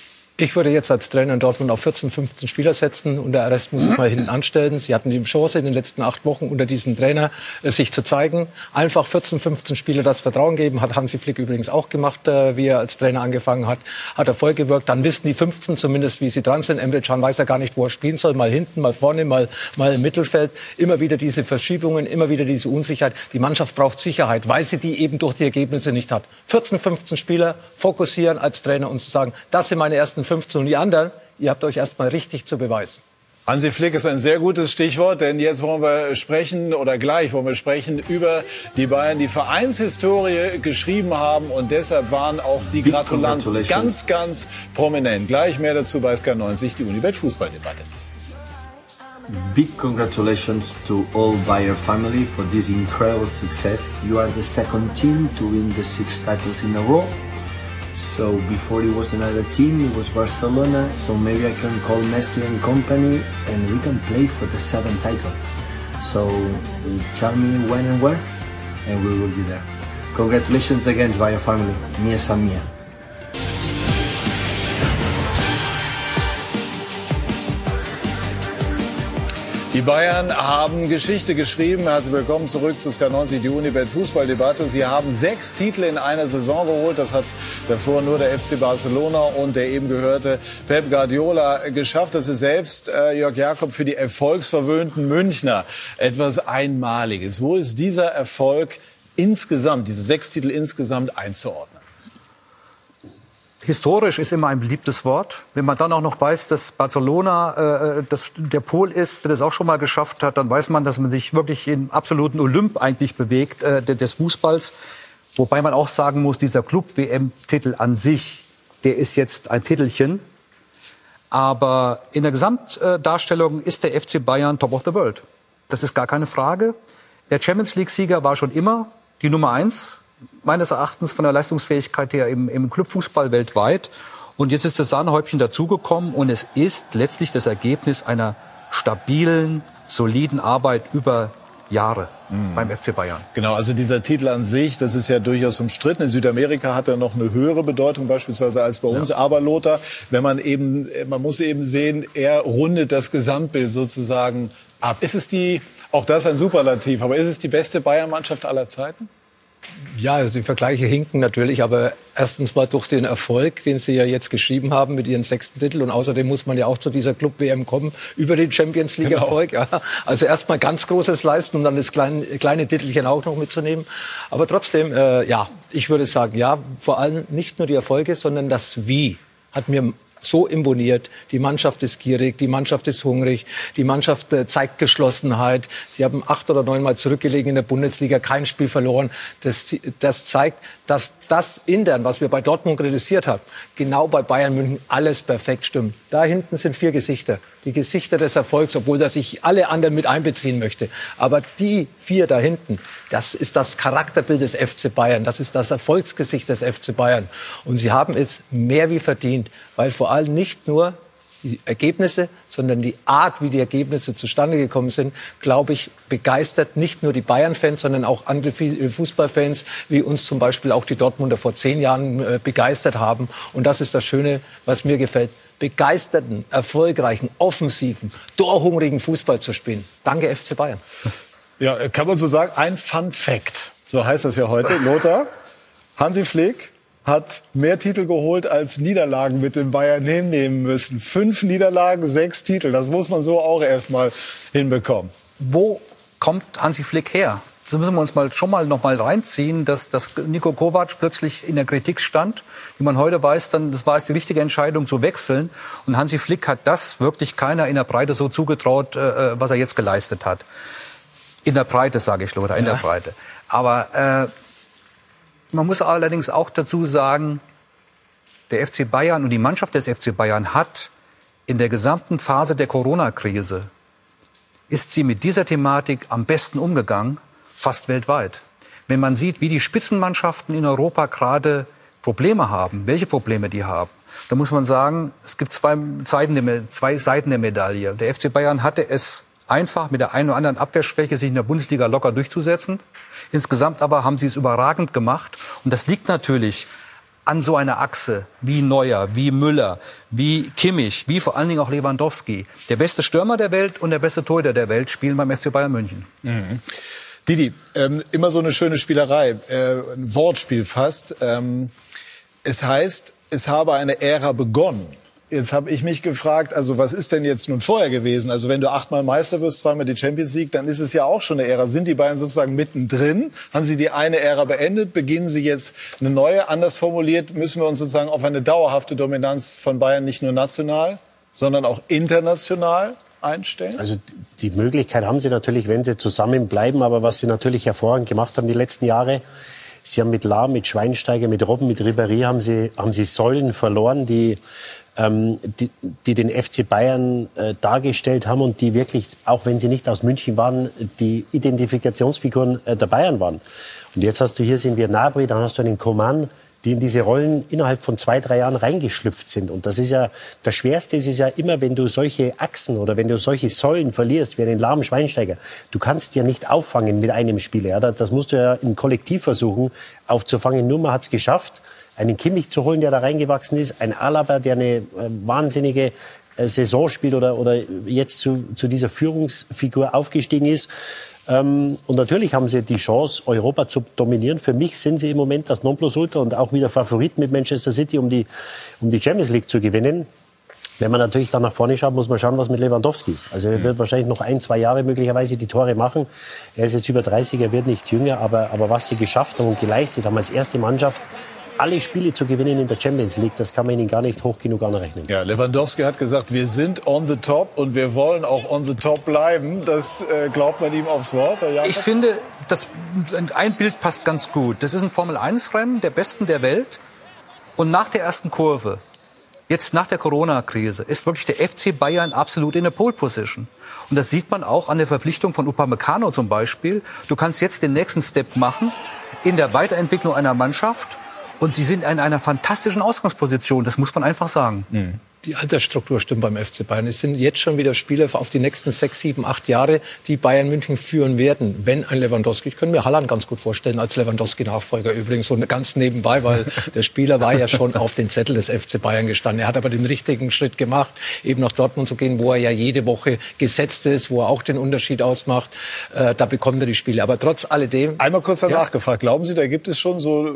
Ich würde jetzt als Trainer in Dortmund auf 14, 15 Spieler setzen und der Rest muss ich mal hinten anstellen. Sie hatten die Chance in den letzten acht Wochen unter diesem Trainer äh, sich zu zeigen. Einfach 14, 15 Spieler das Vertrauen geben. Hat Hansi Flick übrigens auch gemacht, äh, wie er als Trainer angefangen hat. Hat Erfolg gewirkt. Dann wissen die 15 zumindest, wie sie dran sind. Emre Can weiß ja gar nicht, wo er spielen soll. Mal hinten, mal vorne, mal, mal im Mittelfeld. Immer wieder diese Verschiebungen, immer wieder diese Unsicherheit. Die Mannschaft braucht Sicherheit, weil sie die eben durch die Ergebnisse nicht hat. 14, 15 Spieler fokussieren als Trainer und zu sagen, das sind meine ersten 15 und die anderen, ihr habt euch erst mal richtig zu beweisen. Hansi Flick ist ein sehr gutes Stichwort, denn jetzt wollen wir sprechen oder gleich wollen wir sprechen über die Bayern, die Vereinshistorie geschrieben haben und deshalb waren auch die Gratulanten ganz, ganz prominent. Gleich mehr dazu bei SK90, die Unibet Fußballdebatte. Big congratulations to all Bayer family for this incredible success. You are the second team to win the six titles in a row. So before it was another team, it was Barcelona. So maybe I can call Messi and company and we can play for the seventh title. So tell me when and where and we will be there. Congratulations again to your family. Mia San Mia. Die Bayern haben Geschichte geschrieben. Herzlich willkommen zurück zu Sky90, die Unibet Fußballdebatte. Sie haben sechs Titel in einer Saison geholt. Das hat davor nur der FC Barcelona und der eben gehörte Pep Guardiola geschafft. Das ist selbst, äh, Jörg Jakob, für die erfolgsverwöhnten Münchner etwas Einmaliges. Wo ist dieser Erfolg insgesamt, diese sechs Titel insgesamt einzuordnen? Historisch ist immer ein beliebtes Wort. Wenn man dann auch noch weiß, dass Barcelona äh, das, der Pol ist, der das auch schon mal geschafft hat, dann weiß man, dass man sich wirklich im absoluten Olymp eigentlich bewegt äh, des Fußballs. Wobei man auch sagen muss, dieser Club-WM-Titel an sich, der ist jetzt ein Titelchen. Aber in der Gesamtdarstellung ist der FC Bayern Top of the World. Das ist gar keine Frage. Der Champions League-Sieger war schon immer die Nummer eins meines Erachtens von der Leistungsfähigkeit her im, im Clubfußball weltweit. Und jetzt ist das Sahnehäubchen dazugekommen und es ist letztlich das Ergebnis einer stabilen, soliden Arbeit über Jahre mhm. beim FC Bayern. Genau, also dieser Titel an sich, das ist ja durchaus umstritten. In Südamerika hat er noch eine höhere Bedeutung beispielsweise als bei uns. Ja. Aber Lothar, wenn man eben, man muss eben sehen, er rundet das Gesamtbild sozusagen ab. Ist es die, auch das ein Superlativ, aber ist es die beste Bayern-Mannschaft aller Zeiten? Ja, also die Vergleiche hinken natürlich, aber erstens mal durch den Erfolg, den Sie ja jetzt geschrieben haben mit Ihren sechsten Titel und außerdem muss man ja auch zu dieser Club-WM kommen über den Champions League-Erfolg. Genau. Ja. Also erstmal ganz Großes leisten, um dann das kleine, kleine Titelchen auch noch mitzunehmen. Aber trotzdem, äh, ja, ich würde sagen, ja, vor allem nicht nur die Erfolge, sondern das Wie hat mir so imponiert. Die Mannschaft ist gierig, die Mannschaft ist hungrig, die Mannschaft äh, zeigt Geschlossenheit. Sie haben acht oder neunmal zurückgelegen in der Bundesliga, kein Spiel verloren. Das, das zeigt, dass das intern, was wir bei Dortmund kritisiert haben, genau bei Bayern München alles perfekt stimmt. Da hinten sind vier Gesichter. Die Gesichter des Erfolgs, obwohl dass ich alle anderen mit einbeziehen möchte. Aber die vier da hinten, das ist das Charakterbild des FC Bayern. Das ist das Erfolgsgesicht des FC Bayern. Und sie haben es mehr wie verdient, weil vor allem nicht nur die Ergebnisse, sondern die Art, wie die Ergebnisse zustande gekommen sind, glaube ich, begeistert nicht nur die Bayern-Fans, sondern auch andere Fußballfans, wie uns zum Beispiel auch die Dortmunder vor zehn Jahren äh, begeistert haben. Und das ist das Schöne, was mir gefällt. Begeisterten, erfolgreichen, offensiven, torhungrigen Fußball zu spielen. Danke FC Bayern. Ja, kann man so sagen, ein Fun Fact. So heißt das ja heute. Lothar, Hansi Flick hat mehr Titel geholt als Niederlagen mit den Bayern hinnehmen müssen. Fünf Niederlagen, sechs Titel. Das muss man so auch erstmal hinbekommen. Wo kommt Hansi Flick her? Das müssen wir uns mal schon mal noch mal reinziehen, dass, dass Nico Kovac plötzlich in der Kritik stand. Wie man heute weiß, dann das war es die richtige Entscheidung zu wechseln. Und Hansi Flick hat das wirklich keiner in der Breite so zugetraut, äh, äh was er jetzt geleistet hat. In der Breite, sage ich, Lothar, in ja. der Breite. Aber äh, man muss allerdings auch dazu sagen, der FC Bayern und die Mannschaft des FC Bayern hat in der gesamten Phase der Corona-Krise ist sie mit dieser Thematik am besten umgegangen, fast weltweit. Wenn man sieht, wie die Spitzenmannschaften in Europa gerade Probleme haben, welche Probleme die haben, dann muss man sagen, es gibt zwei Seiten der, zwei Seiten der Medaille. Der FC Bayern hatte es einfach mit der einen oder anderen Abwehrschwäche sich in der Bundesliga locker durchzusetzen. Insgesamt aber haben sie es überragend gemacht. Und das liegt natürlich an so einer Achse wie Neuer, wie Müller, wie Kimmich, wie vor allen Dingen auch Lewandowski. Der beste Stürmer der Welt und der beste Torhüter der Welt spielen beim FC Bayern München. Mhm. Didi, ähm, immer so eine schöne Spielerei, äh, ein Wortspiel fast. Ähm, es heißt, es habe eine Ära begonnen. Jetzt habe ich mich gefragt, also was ist denn jetzt nun vorher gewesen? Also wenn du achtmal Meister wirst, zweimal die Champions League, dann ist es ja auch schon eine Ära. Sind die Bayern sozusagen mittendrin? Haben sie die eine Ära beendet? Beginnen sie jetzt eine neue? Anders formuliert, müssen wir uns sozusagen auf eine dauerhafte Dominanz von Bayern nicht nur national, sondern auch international einstellen? Also die Möglichkeit haben sie natürlich, wenn sie zusammenbleiben. Aber was sie natürlich hervorragend gemacht haben die letzten Jahre, Sie haben mit Lahm, mit Schweinsteiger, mit Robben, mit Ribéry haben sie, haben sie Säulen verloren, die ähm, die, die, den FC Bayern äh, dargestellt haben und die wirklich, auch wenn sie nicht aus München waren, die Identifikationsfiguren äh, der Bayern waren. Und jetzt hast du hier sind wir Nabri, dann hast du einen Coman, die in diese Rollen innerhalb von zwei, drei Jahren reingeschlüpft sind. Und das ist ja, das Schwerste ist es ja immer, wenn du solche Achsen oder wenn du solche Säulen verlierst, wie einen lahmen Schweinsteiger. Du kannst ja nicht auffangen mit einem Spieler. Ja? Das musst du ja im Kollektiv versuchen aufzufangen. Nur man hat es geschafft einen Kimmich zu holen, der da reingewachsen ist, ein Alaba, der eine äh, wahnsinnige äh, Saison spielt oder, oder jetzt zu, zu dieser Führungsfigur aufgestiegen ist. Ähm, und natürlich haben sie die Chance, Europa zu dominieren. Für mich sind sie im Moment das Nonplusultra und auch wieder Favorit mit Manchester City, um die, um die Champions League zu gewinnen. Wenn man natürlich dann nach vorne schaut, muss man schauen, was mit Lewandowski ist. Also er wird wahrscheinlich noch ein, zwei Jahre möglicherweise die Tore machen. Er ist jetzt über 30, er wird nicht jünger, aber, aber was sie geschafft haben und geleistet haben als erste Mannschaft, alle Spiele zu gewinnen in der Champions League, das kann man ihnen gar nicht hoch genug anrechnen. Ja, Lewandowski hat gesagt, wir sind on the top und wir wollen auch on the top bleiben. Das äh, glaubt man ihm aufs Wort. Ich finde, das, ein Bild passt ganz gut. Das ist ein Formel-1-Rennen der Besten der Welt. Und nach der ersten Kurve, jetzt nach der Corona-Krise, ist wirklich der FC Bayern absolut in der Pole-Position. Und das sieht man auch an der Verpflichtung von Upamecano zum Beispiel. Du kannst jetzt den nächsten Step machen in der Weiterentwicklung einer Mannschaft Und sie sind in einer fantastischen Ausgangsposition, das muss man einfach sagen. Mhm die Altersstruktur stimmt beim FC Bayern. Es sind jetzt schon wieder Spieler auf die nächsten sechs, sieben, acht Jahre, die Bayern München führen werden, wenn ein Lewandowski. Ich könnte mir Halland ganz gut vorstellen als Lewandowski-Nachfolger übrigens, so ganz nebenbei, weil der Spieler war ja schon auf den Zettel des FC Bayern gestanden. Er hat aber den richtigen Schritt gemacht, eben nach Dortmund zu gehen, wo er ja jede Woche gesetzt ist, wo er auch den Unterschied ausmacht. Äh, da bekommt er die Spiele. Aber trotz alledem. Einmal kurz danach ja. gefragt. Glauben Sie, da gibt es schon so, äh,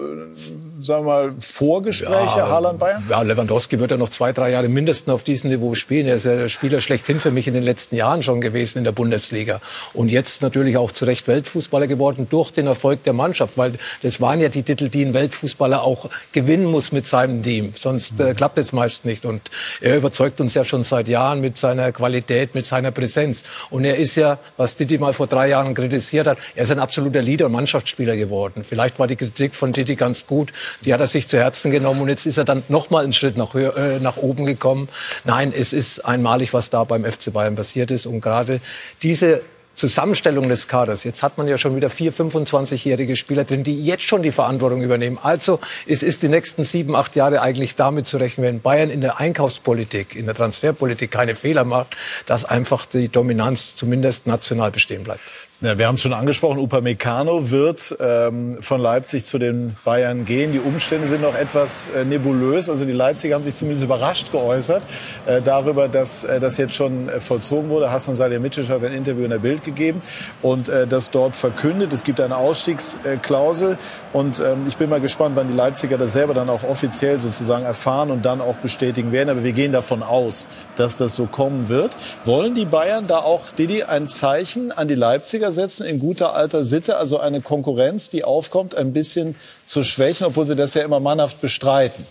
sagen wir mal, Vorgespräche ja, Haaland-Bayern? Ja, Lewandowski wird ja noch zwei, drei Jahre mindestens auf diesem Niveau spielen. Er ist ja der Spieler schlechthin für mich in den letzten Jahren schon gewesen in der Bundesliga. Und jetzt natürlich auch zu Recht Weltfußballer geworden durch den Erfolg der Mannschaft, weil das waren ja die Titel, die ein Weltfußballer auch gewinnen muss mit seinem Team. Sonst äh, klappt es meist nicht. Und er überzeugt uns ja schon seit Jahren mit seiner Qualität, mit seiner Präsenz. Und er ist ja, was Didi mal vor drei Jahren kritisiert hat, er ist ein absoluter Leader und Mannschaftsspieler geworden. Vielleicht war die Kritik von Didi ganz gut. Die hat er sich zu Herzen genommen und jetzt ist er dann noch mal einen Schritt nach, äh, nach oben gekommen gekommen. Nein, es ist einmalig, was da beim FC Bayern passiert ist. Und gerade diese Zusammenstellung des Kaders. Jetzt hat man ja schon wieder vier 25-jährige Spieler drin, die jetzt schon die Verantwortung übernehmen. Also es ist die nächsten sieben, acht Jahre eigentlich damit zu rechnen, wenn Bayern in der Einkaufspolitik, in der Transferpolitik keine Fehler macht, dass einfach die Dominanz zumindest national bestehen bleibt. Ja, wir haben es schon angesprochen, Upamecano wird ähm, von Leipzig zu den Bayern gehen. Die Umstände sind noch etwas äh, nebulös. Also die Leipziger haben sich zumindest überrascht geäußert äh, darüber, dass äh, das jetzt schon äh, vollzogen wurde. Hassan Salihamidzic hat ein Interview in der Bild gegeben und äh, das dort verkündet. Es gibt eine Ausstiegsklausel und ähm, ich bin mal gespannt, wann die Leipziger das selber dann auch offiziell sozusagen erfahren und dann auch bestätigen werden. Aber wir gehen davon aus, dass das so kommen wird. Wollen die Bayern da auch, Didi, ein Zeichen an die Leipziger setzen in guter alter Sitte, also eine Konkurrenz, die aufkommt, ein bisschen zu schwächen, obwohl sie das ja immer mannhaft bestreiten.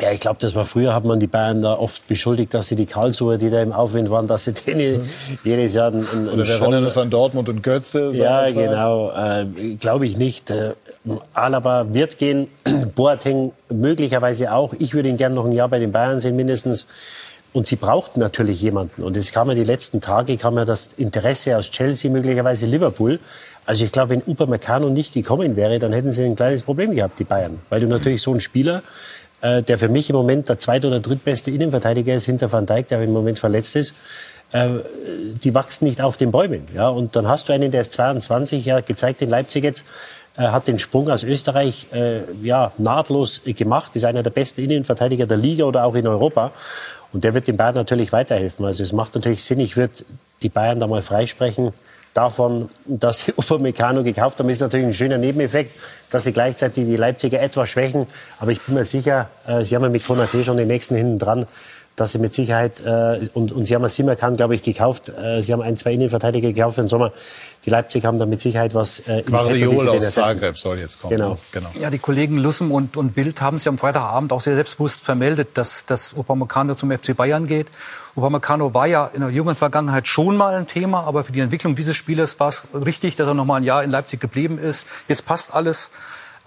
Ja, ich glaube, das war früher, hat man die Bayern da oft beschuldigt, dass sie die Karlsruhe, die da im Aufwind waren, dass sie denen mhm. jedes Jahr einen, einen Oder erinnern uns an Dortmund und Götze. Ja, genau. Äh, glaube ich nicht. Äh, Alaba wird gehen, Boateng möglicherweise auch. Ich würde ihn gerne noch ein Jahr bei den Bayern sehen, mindestens. Und sie brauchten natürlich jemanden. Und es kam ja die letzten Tage, kam ja das Interesse aus Chelsea, möglicherweise Liverpool. Also ich glaube, wenn Upamecano nicht gekommen wäre, dann hätten sie ein kleines Problem gehabt, die Bayern. Weil du natürlich so einen Spieler, äh, der für mich im Moment der zweite oder drittbeste Innenverteidiger ist, hinter Van Dijk, der im Moment verletzt ist, äh, die wachsen nicht auf den Bäumen. Ja? Und dann hast du einen, der ist 22, ja, gezeigt in Leipzig jetzt, äh, hat den Sprung aus Österreich äh, ja, nahtlos gemacht, ist einer der besten Innenverteidiger der Liga oder auch in Europa. Und der wird den Bayern natürlich weiterhelfen. Also es macht natürlich Sinn, ich würde die Bayern da mal freisprechen davon, dass sie Upamecano gekauft haben, ist natürlich ein schöner Nebeneffekt, dass sie gleichzeitig die Leipziger etwas schwächen. Aber ich bin mir sicher, äh, sie haben ja mit Konate schon den nächsten hinten dran dass sie mit Sicherheit, äh, und, und sie haben Simakan, glaube ich, gekauft. Äh, sie haben ein, zwei Innenverteidiger gekauft für den Sommer. Die Leipzig haben da mit Sicherheit was äh, Guardiol aus Zagreb soll jetzt kommen. Genau. genau. Ja, die Kollegen Lussem und, und Wild haben sich am Freitagabend auch sehr selbstbewusst vermeldet, dass, dass Upamecano zum FC Bayern geht. Upamecano war ja in der jungen Vergangenheit schon mal ein Thema, aber für die Entwicklung dieses Spielers war es richtig, dass er noch mal ein Jahr in Leipzig geblieben ist. Jetzt passt alles.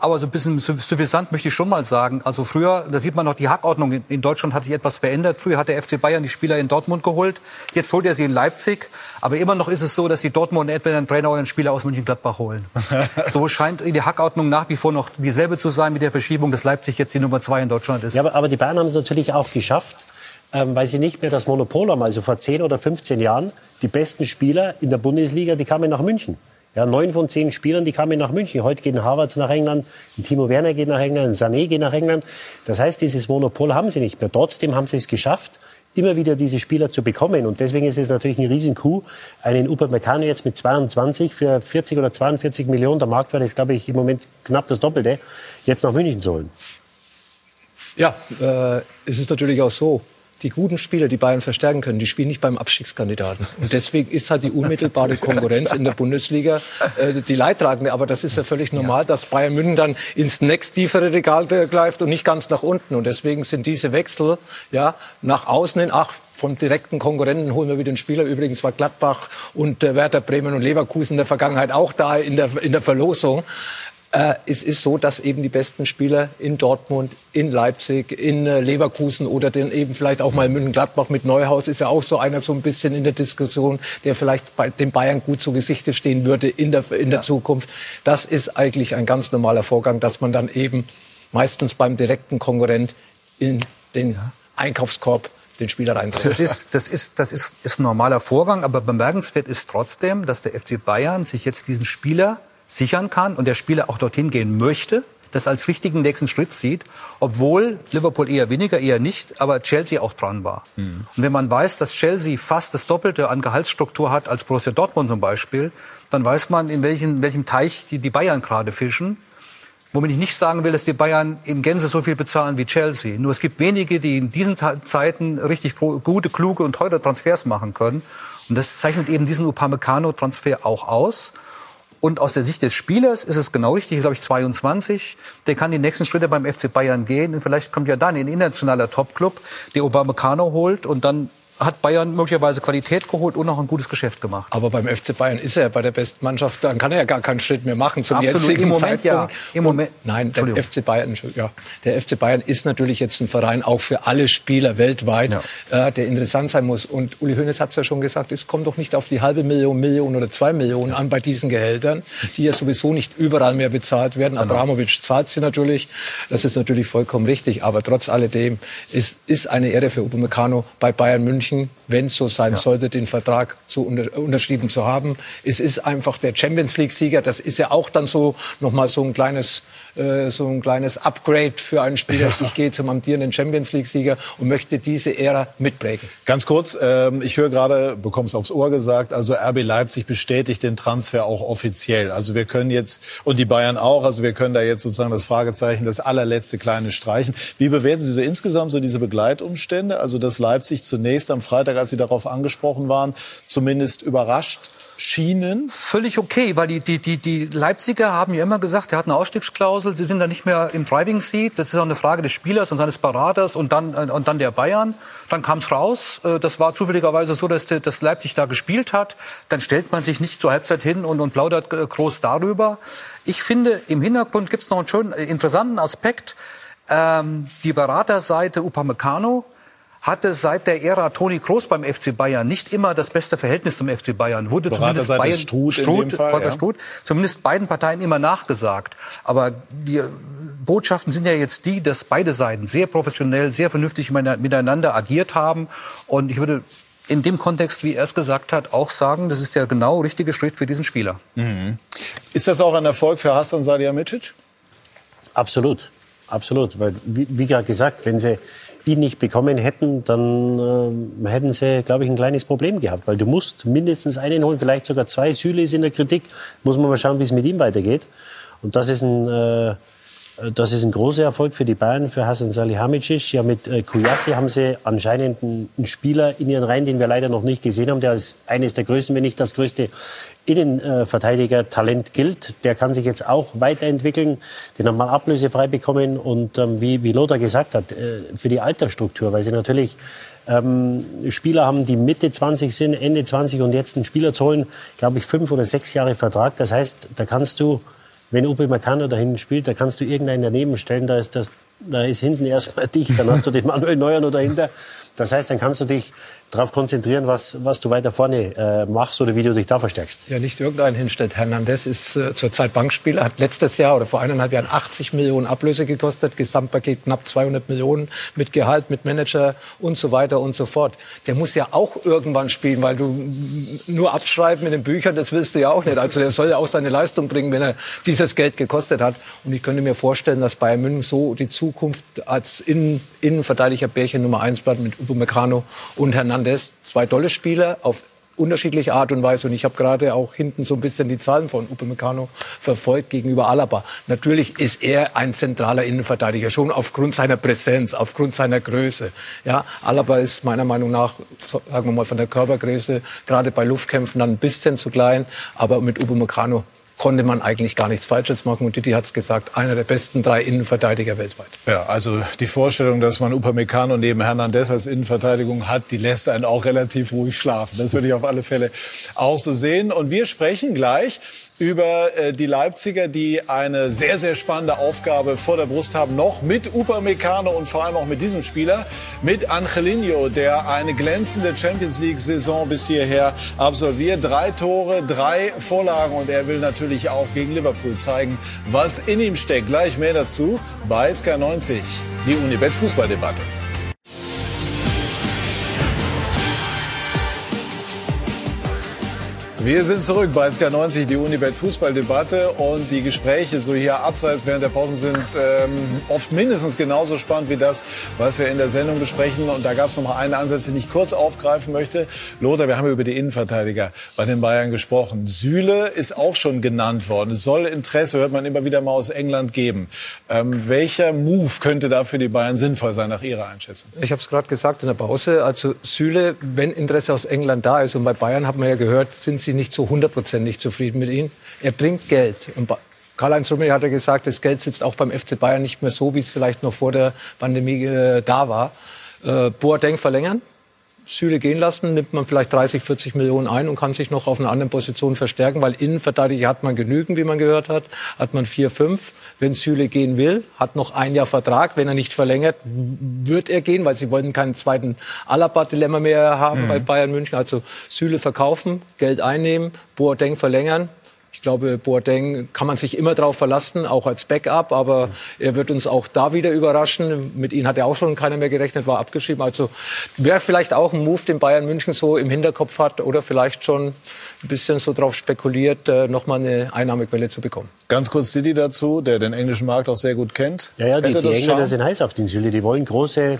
Aber so ein bisschen suffisant möchte ich schon mal sagen. Also früher, da sieht man noch, die Hackordnung in Deutschland hat sich etwas verändert. Früher hat der FC Bayern die Spieler in Dortmund geholt. Jetzt holt er sie in Leipzig. Aber immer noch ist es so, dass die Dortmund entweder einen Trainer oder einen Spieler aus München-Gladbach holen. so scheint die Hackordnung nach wie vor noch dieselbe zu sein mit der Verschiebung, dass Leipzig jetzt die Nummer zwei in Deutschland ist. Ja, aber, aber die Bayern haben es natürlich auch geschafft, ähm, weil sie nicht mehr das Monopol haben. Also vor 10 oder 15 Jahren, die besten Spieler in der Bundesliga, die kamen nach München. Ja, neun von zehn Spielern, die kamen nach München. Heute geht ein Havertz nach England, ein Timo Werner geht nach England, ein Sané geht nach England. Das heißt, dieses Monopol haben sie nicht mehr. Trotzdem haben sie es geschafft, immer wieder diese Spieler zu bekommen. Und deswegen ist es natürlich ein Riesenkuh, einen Upamecano jetzt mit 22 für 40 oder 42 Millionen, der Marktwert ist, glaube ich, im Moment knapp das Doppelte, jetzt nach München zu holen. Ja, äh, es ist natürlich auch so, die guten Spieler, die Bayern verstärken können, die spielen nicht beim Abstiegskandidaten. Und deswegen ist halt die unmittelbare Konkurrenz in der Bundesliga äh, die Leidtragende. Aber das ist ja völlig normal, dass Bayern München dann ins nächsttiefere Regal greift und nicht ganz nach unten. Und deswegen sind diese Wechsel ja nach außen hin, ach, von direkten Konkurrenten holen wir wieder einen Spieler. Übrigens war Gladbach und äh, Werder Bremen und Leverkusen in der Vergangenheit auch da in der, in der Verlosung. Äh, es ist so, dass eben die besten Spieler in Dortmund, in Leipzig, in äh, Leverkusen oder dann eben vielleicht auch mal München-Gladbach mit Neuhaus ist ja auch so einer so ein bisschen in der Diskussion, der vielleicht bei den Bayern gut zu Gesichte stehen würde in der, in der ja. Zukunft. Das ist eigentlich ein ganz normaler Vorgang, dass man dann eben meistens beim direkten Konkurrent in den Einkaufskorb den Spieler reindrehen. Das ist, das ist, das ist, ist ein normaler Vorgang, aber bemerkenswert ist trotzdem, dass der FC Bayern sich jetzt diesen Spieler sichern kann und der Spieler auch dorthin gehen möchte, das als richtigen nächsten Schritt sieht, obwohl Liverpool eher weniger, eher nicht, aber Chelsea auch dran war. Mhm. Und wenn man weiß, dass Chelsea fast das Doppelte an Gehaltsstruktur hat als Borussia Dortmund zum Beispiel, dann weiß man, in welchen, welchem Teich die, die Bayern gerade fischen. Womit ich nicht sagen will, dass die Bayern in Gänze so viel bezahlen wie Chelsea. Nur es gibt wenige, die in diesen Zeiten richtig gute, kluge und teure Transfers machen können. Und das zeichnet eben diesen Upamecano-Transfer auch aus. Und aus der Sicht des Spielers ist es genau richtig, glaube ich, 22. Der kann die nächsten Schritte beim FC Bayern gehen. Und vielleicht kommt ja dann ein internationaler Topclub, der Upamecano holt und dann hat Bayern möglicherweise Qualität geholt und auch ein gutes Geschäft gemacht. Aber beim FC Bayern ist er bei der besten Mannschaft, dann kann er ja gar keinen Schritt mehr machen zum Absolut, jetzigen im Moment Zeitpunkt. ja. Im Moment, und, nein, der FC Bayern, ja, der FC Bayern ist natürlich jetzt ein Verein auch für alle Spieler weltweit, ja. äh, der interessant sein muss. Und Uli Hoeneß hat es ja schon gesagt, es kommt doch nicht auf die halbe Million, Million oder zwei Millionen an bei diesen Gehältern, die ja sowieso nicht überall mehr bezahlt werden. Genau. Abramowitsch zahlt sie natürlich, das ist natürlich vollkommen richtig. Aber trotz alledem ist, ist eine Ehre für Upamecano bei Bayern München, wenn es so sein ja. sollte, den Vertrag so unter, unterschrieben zu haben. Es ist einfach der Champions League-Sieger. Das ist ja auch dann so nochmal so ein kleines äh, so ein kleines Upgrade für einen Spieler. Ja. Ich gehe zum amtierenden Champions League-Sieger und möchte diese Ära mitprägen. Ganz kurz, ähm, ich höre gerade, bekommst aufs Ohr gesagt, also RB Leipzig bestätigt den Transfer auch offiziell. Also wir können jetzt, und die Bayern auch, also wir können da jetzt sozusagen das Fragezeichen, das allerletzte kleine streichen. Wie bewerten Sie so insgesamt so diese Begleitumstände? Also dass Leipzig zunächst am Freitag, als Sie darauf angesprochen waren, zumindest überrascht schienen? Völlig okay, weil die, die, die, die Leipziger haben ja immer gesagt, er hat eine Ausstiegsklausel, sie sind da nicht mehr im Driving Seat. Das ist auch eine Frage des Spielers und seines Beraters und dann, äh, und dann der Bayern. Dann kam es raus. Äh, das war zufälligerweise so, dass, dass Leipzig da gespielt hat. Dann stellt man sich nicht zur Halbzeit hin und, und plaudert äh, groß darüber. Ich finde, im Hintergrund gibt es noch einen schönen, interessanten Aspekt. Ähm, die Beraterseite Upamecano hatte seit der Ära Toni Kroos beim FC Bayern nicht immer das beste Verhältnis zum FC Bayern. Wurde Berater zumindest Bayern, Struth, Struth, Fall, ja. Struth, zumindest beiden Parteien immer nachgesagt. Aber die Botschaften sind ja jetzt die, dass beide Seiten sehr professionell, sehr vernünftig miteinander agiert haben. Und ich würde in dem Kontext, wie er es gesagt hat, auch sagen, das ist der genau richtige Schritt für diesen Spieler. Mhm. Ist das auch ein Erfolg für Hassan Salihamidzic? Absolut, absolut. Weil, wie, wie gerade gesagt, wenn sie ihn nicht bekommen hätten, dann äh, hätten sie, glaube ich, ein kleines Problem gehabt. Weil du musst mindestens einen holen, vielleicht sogar zwei. Süle ist in der Kritik. Muss man mal schauen, wie es mit ihm weitergeht. Und das ist ein, äh, das ist ein großer Erfolg für die Bayern, für Hasan Salihamidzic. Ja, mit äh, haben sie anscheinend einen, Spieler in ihren Reihen, den wir leider noch nicht gesehen haben, der als eines der größten, wenn nicht das größte Innenverteidiger-Talent gilt. Der kann sich jetzt auch weiterentwickeln, den nochmal ablösefrei bekommen. Und ähm, wie, wie Lothar gesagt hat, äh, für die Altersstruktur, weil sie natürlich ähm, Spieler haben, die Mitte 20 sind, Ende 20 und jetzt einen Spieler zu holen, glaube ich, fünf oder sechs Jahre Vertrag. Das heißt, da kannst du wenn Uwe Meccano da hinten spielt, da kannst du irgendeinen daneben stellen, da ist, das, da ist hinten erstmal dicht, dann hast du den Manuel Neuer noch dahinter. Das heißt, dann kannst du dich darauf konzentrieren, was, was du weiter vorne äh, machst oder wie du dich da verstärkst. Ja, nicht irgendein hinstellt. Hernandez ist äh, zurzeit Bankspieler, hat letztes Jahr oder vor eineinhalb Jahren 80 Millionen Ablöse gekostet, Gesamtpaket knapp 200 Millionen mit Gehalt, mit Manager und so weiter und so fort. Der muss ja auch irgendwann spielen, weil du nur abschreiben in den Büchern, das willst du ja auch nicht. Also der soll ja auch seine Leistung bringen, wenn er dieses Geld gekostet hat. Und ich könnte mir vorstellen, dass Bayern München so die Zukunft als Innen Innenverteidiger Bärchen Nummer eins bleibt mit Upamecano und Hernandez. Zwei tolle Spieler auf unterschiedliche Art und Weise. Und ich habe gerade auch hinten so ein bisschen die Zahlen von Upamecano verfolgt gegenüber Alaba. Natürlich ist er ein zentraler Innenverteidiger, schon aufgrund seiner Präsenz, aufgrund seiner Größe. Ja, Alaba ist meiner Meinung nach, sagen wir mal, von der Körpergröße gerade bei Luftkämpfen dann ein bisschen zu klein. Aber mit Upamecano konnte man eigentlich gar nichts Falsches machen. Und Didi hat es gesagt, einer der besten drei Innenverteidiger weltweit. Ja, also die Vorstellung, dass man Upamecano neben Hernandez als Innenverteidigung hat, die lässt einen auch relativ ruhig schlafen. Das würde ich auf alle Fälle auch so sehen. Und wir sprechen gleich über äh, die Leipziger, die eine sehr, sehr spannende Aufgabe vor der Brust haben. Noch mit Upamecano und vor allem auch mit diesem Spieler, mit Angelino, der eine glänzende Champions League-Saison bis hierher absolviert. Drei Tore, drei Vorlagen und er will natürlich natürlich auch gegen Liverpool zeigen, was in ihm steckt. Gleich mehr dazu bei SK90, die Unibet Fußballdebatte. Wir sind zurück bei SK90, die Unibet Fußballdebatte und die Gespräche so hier abseits während der Pausen sind ähm, oft mindestens genauso spannend wie das, was wir in der Sendung besprechen. Und da gab es noch mal einen Ansatz, den ich kurz aufgreifen möchte. Lothar, wir haben über die Innenverteidiger bei den Bayern gesprochen. Süle ist auch schon genannt worden. Es soll Interesse, hört man immer wieder mal aus England geben. Ähm, welcher Move könnte da für die Bayern sinnvoll sein, nach Ihrer Einschätzung? Ich habe es gerade gesagt in der Pause. Also Süle, wenn Interesse aus England da ist und bei Bayern hat man ja gehört, sind sie sie nicht so hundertprozentig zufrieden mit ihm. Er bringt Geld. Und Karl-Heinz Rummenigge hat ja gesagt, das Geld sitzt auch beim FC Bayern nicht mehr so, wie es vielleicht noch vor der Pandemie äh, da war. Äh, Boateng verlängern, Süle gehen lassen, nimmt man vielleicht 30, 40 Millionen ein und kann sich noch auf einer anderen Position verstärken, weil Innenverteidiger hat man genügend, wie man gehört hat, hat man vier, fünf. Wenn Süle gehen will, hat noch ein Jahr Vertrag. Wenn er nicht verlängert, wird er gehen, weil sie wollten keinen zweiten Alaba-Dilemma mehr haben mhm. bei Bayern München. Also Süle verkaufen, Geld einnehmen, Boateng verlängern, ich glaube, Boateng kann man sich immer darauf verlassen, auch als Backup. Aber er wird uns auch da wieder überraschen. Mit ihm hat er auch schon keiner mehr gerechnet, war abgeschrieben. Also wäre vielleicht auch ein Move, den Bayern München so im Hinterkopf hat oder vielleicht schon ein bisschen so darauf spekuliert, äh, nochmal eine Einnahmequelle zu bekommen. Ganz kurz Didi dazu, der den englischen Markt auch sehr gut kennt. Ja, ja, die, die Engländer sind heiß auf den Süle. Die wollen große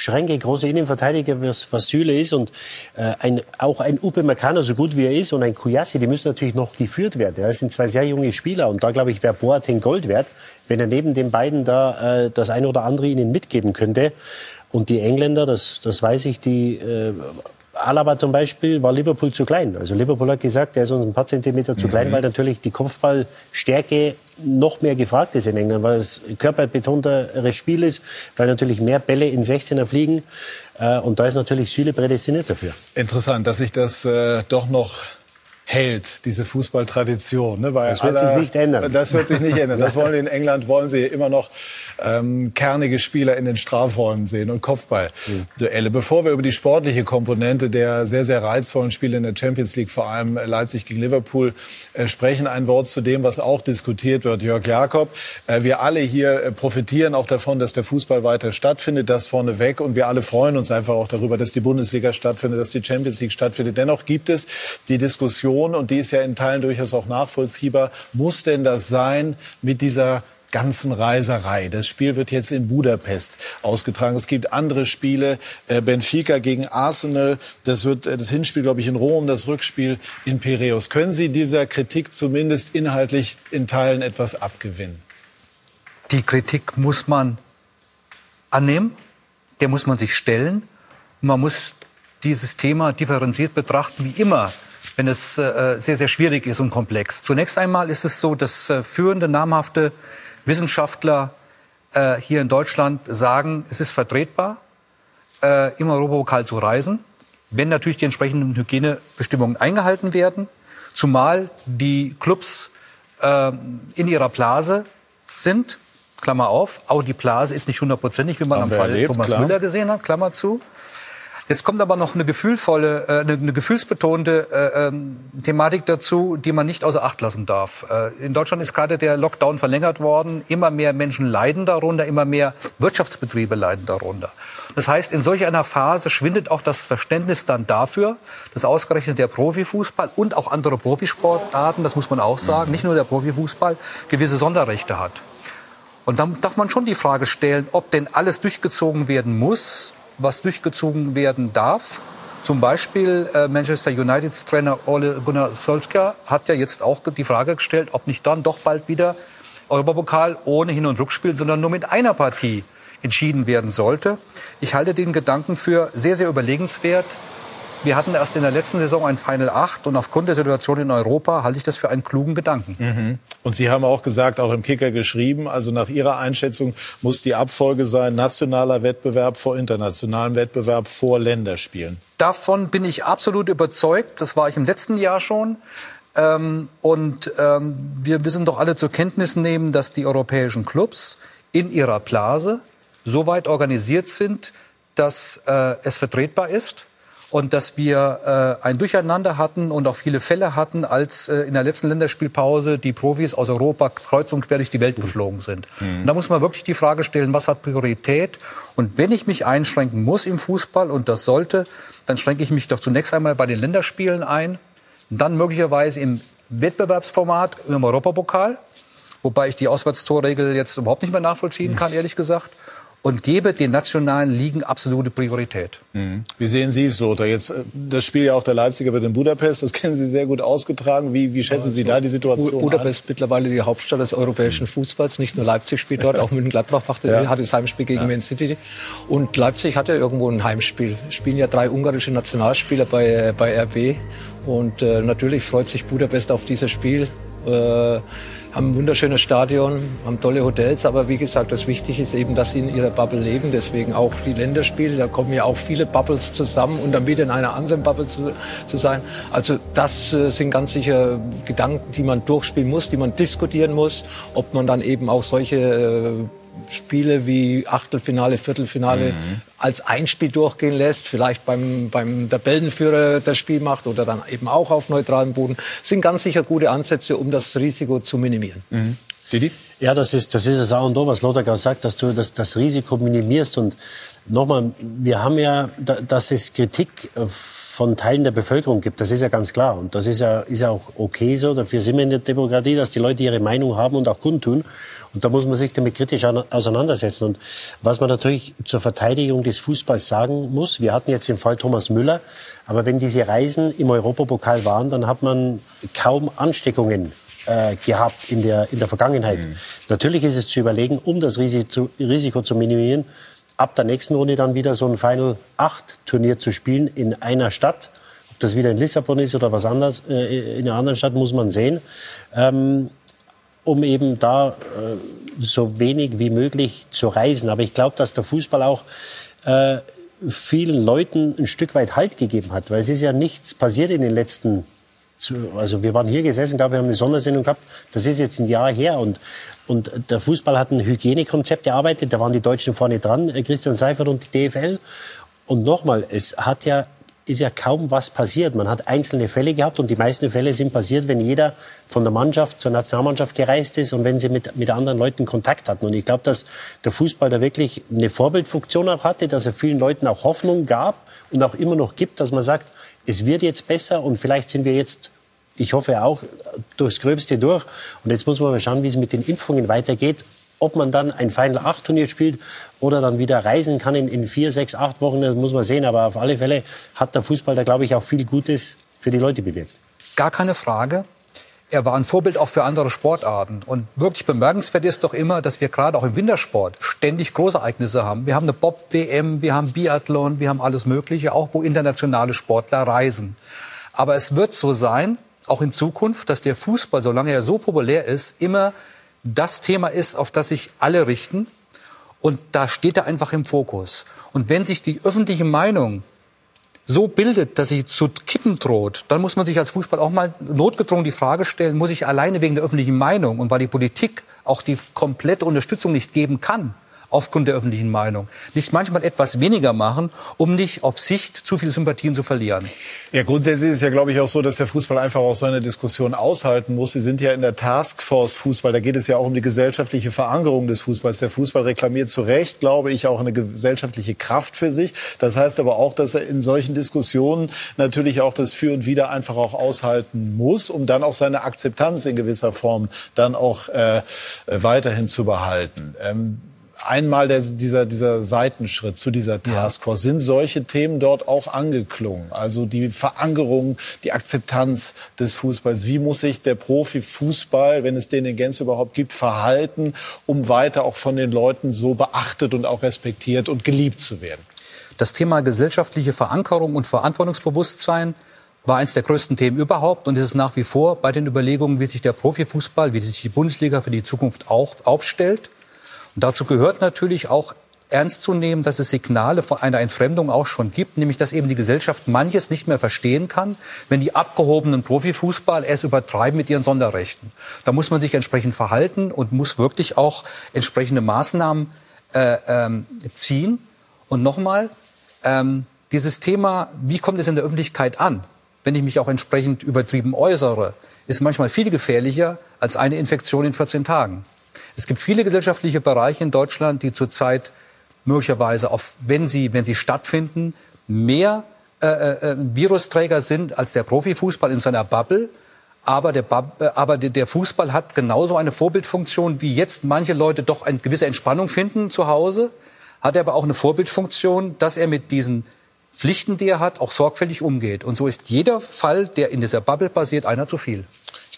Schränke, große Innenverteidiger, was, was Süle ist und äh, ein, auch ein Upe Meccano, so gut wie er ist, und ein Kuyasi, die müssen natürlich noch geführt werden. Das sind zwei sehr junge Spieler und da, glaube ich, wäre Boateng Gold wert, wenn er neben den beiden da äh, das eine oder andere ihnen mitgeben könnte. Und die Engländer, das, das weiß ich, die äh, Alaba zum Beispiel war Liverpool zu klein. Also Liverpool hat gesagt, er ist uns ein paar Zentimeter zu klein, mhm. weil natürlich die Kopfballstärke noch mehr gefragt ist in England, weil es körperbetonteres Spiel ist, weil natürlich mehr Bälle in 16er fliegen. Äh, und da ist natürlich Süle prädestiniert dafür. Interessant, dass sich das äh, doch noch hält, diese Fußballtradition. Ne? das wird aller, sich nicht ändern. Das wird sich nicht ändern. Das wollen in England, wollen sie immer noch ähm, kernige Spieler in den Strafräumen sehen und Kopfballduelle. Mhm. Bevor wir über die sportliche Komponente der sehr, sehr reizvollen Spiele in der Champions League, vor allem Leipzig gegen Liverpool, äh, sprechen, ein Wort zu dem, was auch diskutiert wird. Jörg Jakob, äh, wir alle hier äh, profitieren auch davon, dass der Fußball weiter stattfindet, das vorneweg. Und wir alle freuen uns einfach auch darüber, dass die Bundesliga stattfindet, dass die Champions League stattfindet. Dennoch gibt es die Diskussion, Diskussion, und die ist ja in Teilen durchaus auch nachvollziehbar, muss denn das sein mit dieser ganzen Reiserei. Das Spiel wird jetzt in Budapest ausgetragen. Es gibt andere Spiele, äh, Benfica gegen Arsenal. Das wird äh, das Hinspiel, glaube ich, in Rom, das Rückspiel in Piräus. Können Sie dieser Kritik zumindest inhaltlich in Teilen etwas abgewinnen? Die Kritik muss man annehmen, der muss man sich stellen. Man muss dieses Thema differenziert betrachten, wie immer wenn es äh, sehr, sehr schwierig ist und komplex. Zunächst einmal ist es so, dass äh, führende, namhafte Wissenschaftler äh, hier in Deutschland sagen, es ist vertretbar, äh, im Europapokal zu reisen, wenn natürlich die entsprechenden Hygienebestimmungen eingehalten werden, zumal die Clubs äh, in ihrer Blase sind, Klammer auf, auch die Blase ist nicht hundertprozentig, wie man Haben am Fall erlebt, Thomas klar. Müller gesehen hat, Klammer zu. Jetzt kommt aber noch eine gefühlvolle, äh, eine, eine gefühlsbetonte äh, ähm, Thematik dazu, die man nicht außer Acht lassen darf. Äh, in Deutschland ist gerade der Lockdown verlängert worden. Immer mehr Menschen leiden darunter, immer mehr Wirtschaftsbetriebe leiden darunter. Das heißt, in solch einer Phase schwindet auch das Verständnis dann dafür, dass ausgerechnet der Profifußball und auch andere Profisportarten, das muss man auch sagen, nicht nur der Profifußball, gewisse Sonderrechte hat. Und dann darf man schon die Frage stellen, ob denn alles durchgezogen werden muss, was durchgezogen werden darf. Zum Beispiel äh, Manchester Uniteds Trainer Ole Gunnar Solskjaer hat ja jetzt auch die Frage gestellt, ob nicht dann doch bald wieder Europapokal ohne Hin- und Rückspiel, sondern nur mit einer Partie entschieden werden sollte. Ich halte den Gedanken für sehr, sehr überlegenswert. Wir hatten erst in der letzten Saison ein Final 8 und aufgrund der Situation in Europa halte ich das für einen klugen Gedanken. Mhm. Und Sie haben auch gesagt, auch im Kicker geschrieben, also nach Ihrer Einschätzung muss die Abfolge sein, nationaler Wettbewerb vor internationalem Wettbewerb vor Länderspielen. Davon bin ich absolut überzeugt. Das war ich im letzten Jahr schon. Ähm, und ähm, wir müssen doch alle zur Kenntnis nehmen, dass die europäischen Clubs in ihrer Blase so weit organisiert sind, dass äh, es vertretbar ist und dass wir äh, ein Durcheinander hatten und auch viele Fälle hatten, als äh, in der letzten Länderspielpause die Profis aus Europa kreuz und quer durch die Welt geflogen sind. Mhm. Und da muss man wirklich die Frage stellen, was hat Priorität? Und wenn ich mich einschränken muss im Fußball, und das sollte, dann schränke ich mich doch zunächst einmal bei den Länderspielen ein, dann möglicherweise im Wettbewerbsformat im Europapokal, wobei ich die Auswärtstorregel jetzt überhaupt nicht mehr nachvollziehen kann, ehrlich gesagt und gebe den nationalen Ligen absolute Priorität. Mhm. Wie sehen Sie es, Lothar? Jetzt, äh, das Spiel ja auch der Leipziger wird in Budapest, das kennen Sie sehr gut ausgetragen. Wie, wie schätzen Sie da die Situation Budapest an? mittlerweile die Hauptstadt des europäischen Fußballs. Nicht nur Leipzig spielt dort, auch München-Gladbach ja. hat das Heimspiel gegen ja. Man City. Und Leipzig hatte irgendwo ein Heimspiel. Spielen ja drei ungarische Nationalspieler bei, bei RB. Und äh, natürlich freut sich Budapest auf dieses Spiel. Äh, haben ein wunderschönes Stadion, haben tolle Hotels, aber wie gesagt, das Wichtige ist eben, dass sie in ihrer Bubble leben. Deswegen auch die Länderspiele, da kommen ja auch viele Bubbles zusammen und dann wieder in einer anderen Bubble zu, zu sein. Also das äh, sind ganz sicher Gedanken, die man durchspielen muss, die man diskutieren muss, ob man dann eben auch solche äh, Spiele wie Achtelfinale, Viertelfinale mhm. als ein Spiel durchgehen lässt, vielleicht beim, beim Tabellenführer das Spiel macht oder dann eben auch auf neutralem Boden, sind ganz sicher gute Ansätze, um das Risiko zu minimieren. Mhm. Didi? Ja, das ist, das ist es auch und da, was Lothar gerade sagt, dass du das, das Risiko minimierst. Und nochmal, wir haben ja, dass es Kritik von Teilen der Bevölkerung gibt, das ist ja ganz klar. Und das ist ja, ist ja auch okay so. Dafür sind wir in der Demokratie, dass die Leute ihre Meinung haben und auch kundtun. Und da muss man sich damit kritisch auseinandersetzen. Und was man natürlich zur Verteidigung des Fußballs sagen muss, wir hatten jetzt den Fall Thomas Müller, aber wenn diese Reisen im Europapokal waren, dann hat man kaum Ansteckungen äh, gehabt in der, in der Vergangenheit. Mhm. Natürlich ist es zu überlegen, um das Risiko, Risiko zu minimieren, ab der nächsten Runde dann wieder so ein Final 8 Turnier zu spielen in einer Stadt. Ob das wieder in Lissabon ist oder was anderes, äh, in einer anderen Stadt muss man sehen. Ähm, um eben da äh, so wenig wie möglich zu reisen. Aber ich glaube, dass der Fußball auch äh, vielen Leuten ein Stück weit Halt gegeben hat, weil es ist ja nichts passiert in den letzten also wir waren hier gesessen, glaube ich, haben eine Sondersendung gehabt. Das ist jetzt ein Jahr her und, und der Fußball hat ein Hygienekonzept erarbeitet. Da waren die Deutschen vorne dran, äh, Christian Seifert und die DFL. Und nochmal, es hat ja ist ja kaum was passiert. Man hat einzelne Fälle gehabt und die meisten Fälle sind passiert, wenn jeder von der Mannschaft zur Nationalmannschaft gereist ist und wenn sie mit, mit anderen Leuten Kontakt hatten. Und ich glaube, dass der Fußball da wirklich eine Vorbildfunktion auch hatte, dass er vielen Leuten auch Hoffnung gab und auch immer noch gibt, dass man sagt, es wird jetzt besser und vielleicht sind wir jetzt ich hoffe auch durchs Gröbste durch. Und jetzt muss man mal schauen, wie es mit den Impfungen weitergeht ob man dann ein Final 8 Turnier spielt oder dann wieder reisen kann in, in vier, sechs, acht Wochen, das muss man sehen. Aber auf alle Fälle hat der Fußball da, glaube ich, auch viel Gutes für die Leute bewirkt. Gar keine Frage. Er war ein Vorbild auch für andere Sportarten. Und wirklich bemerkenswert ist doch immer, dass wir gerade auch im Wintersport ständig Großereignisse haben. Wir haben eine Bob-WM, wir haben Biathlon, wir haben alles Mögliche, auch wo internationale Sportler reisen. Aber es wird so sein, auch in Zukunft, dass der Fußball, solange er so populär ist, immer das Thema ist, auf das sich alle richten. Und da steht er einfach im Fokus. Und wenn sich die öffentliche Meinung so bildet, dass sie zu kippen droht, dann muss man sich als Fußball auch mal notgedrungen die Frage stellen, muss ich alleine wegen der öffentlichen Meinung und weil die Politik auch die komplette Unterstützung nicht geben kann, aufgrund der öffentlichen Meinung. Nicht manchmal etwas weniger machen, um nicht auf Sicht zu viele Sympathien zu verlieren. Ja, grundsätzlich ist es ja, glaube ich, auch so, dass der Fußball einfach auch so eine Diskussion aushalten muss. Sie sind ja in der Taskforce Fußball. Da geht es ja auch um die gesellschaftliche Verankerung des Fußballs. Der Fußball reklamiert zu Recht, glaube ich, auch eine gesellschaftliche Kraft für sich. Das heißt aber auch, dass er in solchen Diskussionen natürlich auch das Für und Wider einfach auch aushalten muss, um dann auch seine Akzeptanz in gewisser Form dann auch äh, weiterhin zu behalten. Ähm, einmal der, dieser, dieser Seitenschritt zu dieser Taskforce. Sind solche Themen dort auch angeklungen? Also die Verankerung, die Akzeptanz des Fußballs. Wie muss sich der Profifußball, wenn es den in Gänze überhaupt gibt, verhalten, um weiter auch von den Leuten so beachtet und auch respektiert und geliebt zu werden? Das Thema gesellschaftliche Verankerung und Verantwortungsbewusstsein war eines der größten Themen überhaupt und ist es nach wie vor bei den Überlegungen, wie sich der Profifußball, wie sich die Bundesliga für die Zukunft auch aufstellt. Und dazu gehört natürlich auch ernst zu nehmen, dass es Signale von einer Entfremdung auch schon gibt, nämlich dass eben die Gesellschaft manches nicht mehr verstehen kann, wenn die abgehobenen Profifußball es übertreiben mit ihren Sonderrechten. Da muss man sich entsprechend verhalten und muss wirklich auch entsprechende Maßnahmen äh, ähm, ziehen. Und nochmal, ähm, dieses Thema, wie kommt es in der Öffentlichkeit an, wenn ich mich auch entsprechend übertrieben äußere, ist manchmal viel gefährlicher als eine Infektion in 14 Tagen. Es gibt viele gesellschaftliche Bereiche in Deutschland, die zurzeit möglicherweise, auf, wenn, sie, wenn sie stattfinden, mehr äh, äh, Virusträger sind als der Profifußball in seiner Bubble. Aber, der, äh, aber der Fußball hat genauso eine Vorbildfunktion, wie jetzt manche Leute doch eine gewisse Entspannung finden zu Hause. Hat er aber auch eine Vorbildfunktion, dass er mit diesen Pflichten, die er hat, auch sorgfältig umgeht. Und so ist jeder Fall, der in dieser Bubble passiert, einer zu viel.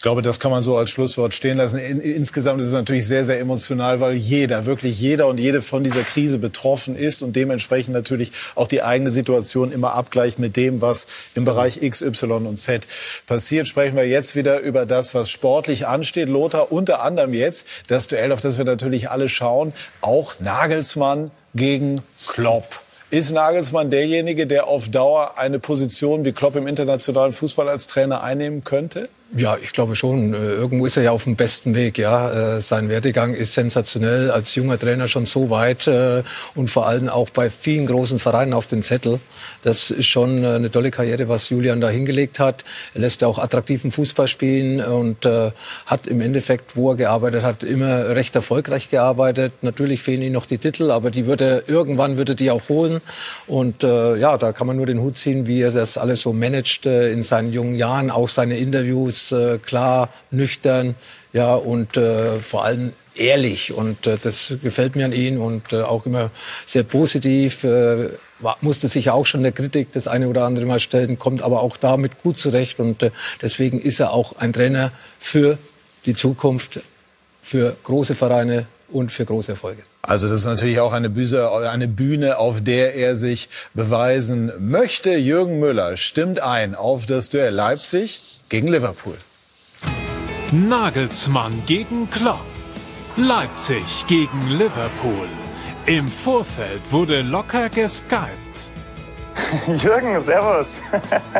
Ich glaube, das kann man so als Schlusswort stehen lassen. insgesamt ist es natürlich sehr, sehr emotional, weil jeder, wirklich jeder und jede von dieser Krise betroffen ist und dementsprechend natürlich auch die eigene Situation immer abgleicht mit dem, was im Bereich X, Y und Z passiert. Sprechen wir jetzt wieder über das, was sportlich ansteht. Lothar, unter anderem jetzt das Duell, auf das wir natürlich alle schauen. Auch Nagelsmann gegen Klopp. Ist Nagelsmann derjenige, der auf Dauer eine Position wie Klopp im internationalen Fußball als Trainer einnehmen könnte? Ja, ich glaube schon. Äh, irgendwo ist er ja auf dem besten Weg. Ja, äh, sein Werdegang ist sensationell. Als junger Trainer schon so weit äh, und vor allem auch bei vielen großen Vereinen auf den Zettel. Das ist schon eine tolle Karriere, was Julian da hingelegt hat. Er lässt auch attraktiven Fußball spielen und hat im Endeffekt, wo er gearbeitet hat, immer recht erfolgreich gearbeitet. Natürlich fehlen ihm noch die Titel, aber die würde irgendwann würde die auch holen. Und ja, da kann man nur den Hut ziehen, wie er das alles so managt in seinen jungen Jahren, auch seine Interviews äh, klar, nüchtern, ja, und äh, vor allem ehrlich. Und äh, das gefällt mir an ihm und äh, auch immer sehr positiv. Äh, musste sich auch schon der Kritik das eine oder andere Mal stellen, kommt aber auch damit gut zurecht. Und äh, deswegen ist er auch ein Trainer für die Zukunft, für große Vereine und für große Erfolge. Also das ist natürlich auch eine, Bühne, eine Bühne, auf der er sich beweisen möchte. Jürgen Müller stimmt ein auf das Duell Leipzig gegen Liverpool. Nagelsmann gegen Klopp. Leipzig gegen Liverpool. Im Vorfeld wurde locker geskypt. Jürgen, servus.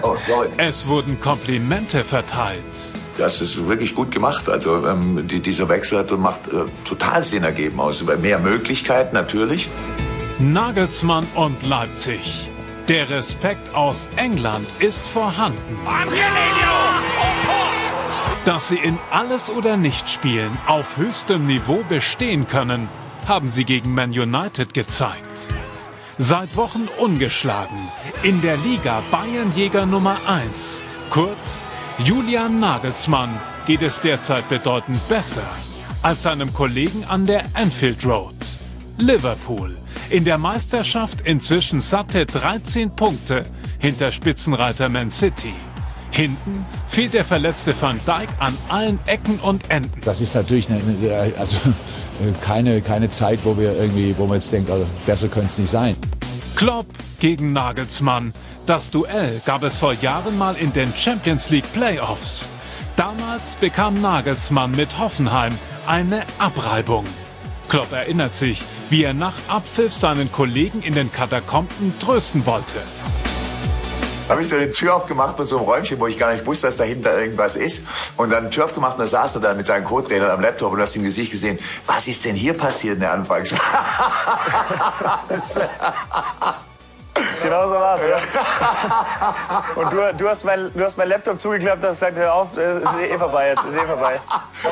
oh, es wurden Komplimente verteilt. Das ist wirklich gut gemacht. Also ähm, die, dieser Wechsel hat macht äh, total Sinn ergeben. Aus mehr Möglichkeiten natürlich. Nagelsmann und Leipzig. Der Respekt aus England ist vorhanden. Dass sie in alles oder nicht spielen auf höchstem Niveau bestehen können, haben sie gegen Man United gezeigt. Seit Wochen ungeschlagen. In der Liga Bayernjäger Nummer 1. Kurz, Julian Nagelsmann geht es derzeit bedeutend besser als seinem Kollegen an der Anfield Road. Liverpool in der Meisterschaft inzwischen satte 13 Punkte hinter Spitzenreiter Man City. Hinten fehlt der verletzte Van Dijk an allen Ecken und Enden. Das ist natürlich eine, also keine, keine Zeit, wo wir irgendwie, wo man jetzt denkt, also besser könnte es nicht sein. Klopp gegen Nagelsmann. Das Duell gab es vor Jahren mal in den Champions League Playoffs. Damals bekam Nagelsmann mit Hoffenheim eine Abreibung. Klopp erinnert sich, wie er nach Abpfiff seinen Kollegen in den Katakomben trösten wollte. Da habe ich so eine Tür aufgemacht von so einem Räumchen, wo ich gar nicht wusste, dass dahinter irgendwas ist. Und dann Tür aufgemacht und da saß er dann mit seinen Co-Trainern am Laptop und hast im Gesicht gesehen, was ist denn hier passiert in der Anfangs? Genau so war es, ja. Und du, du, hast mein, du hast mein Laptop zugeklappt, hast gesagt, hör auf, es ist eh vorbei jetzt, ist eh vorbei.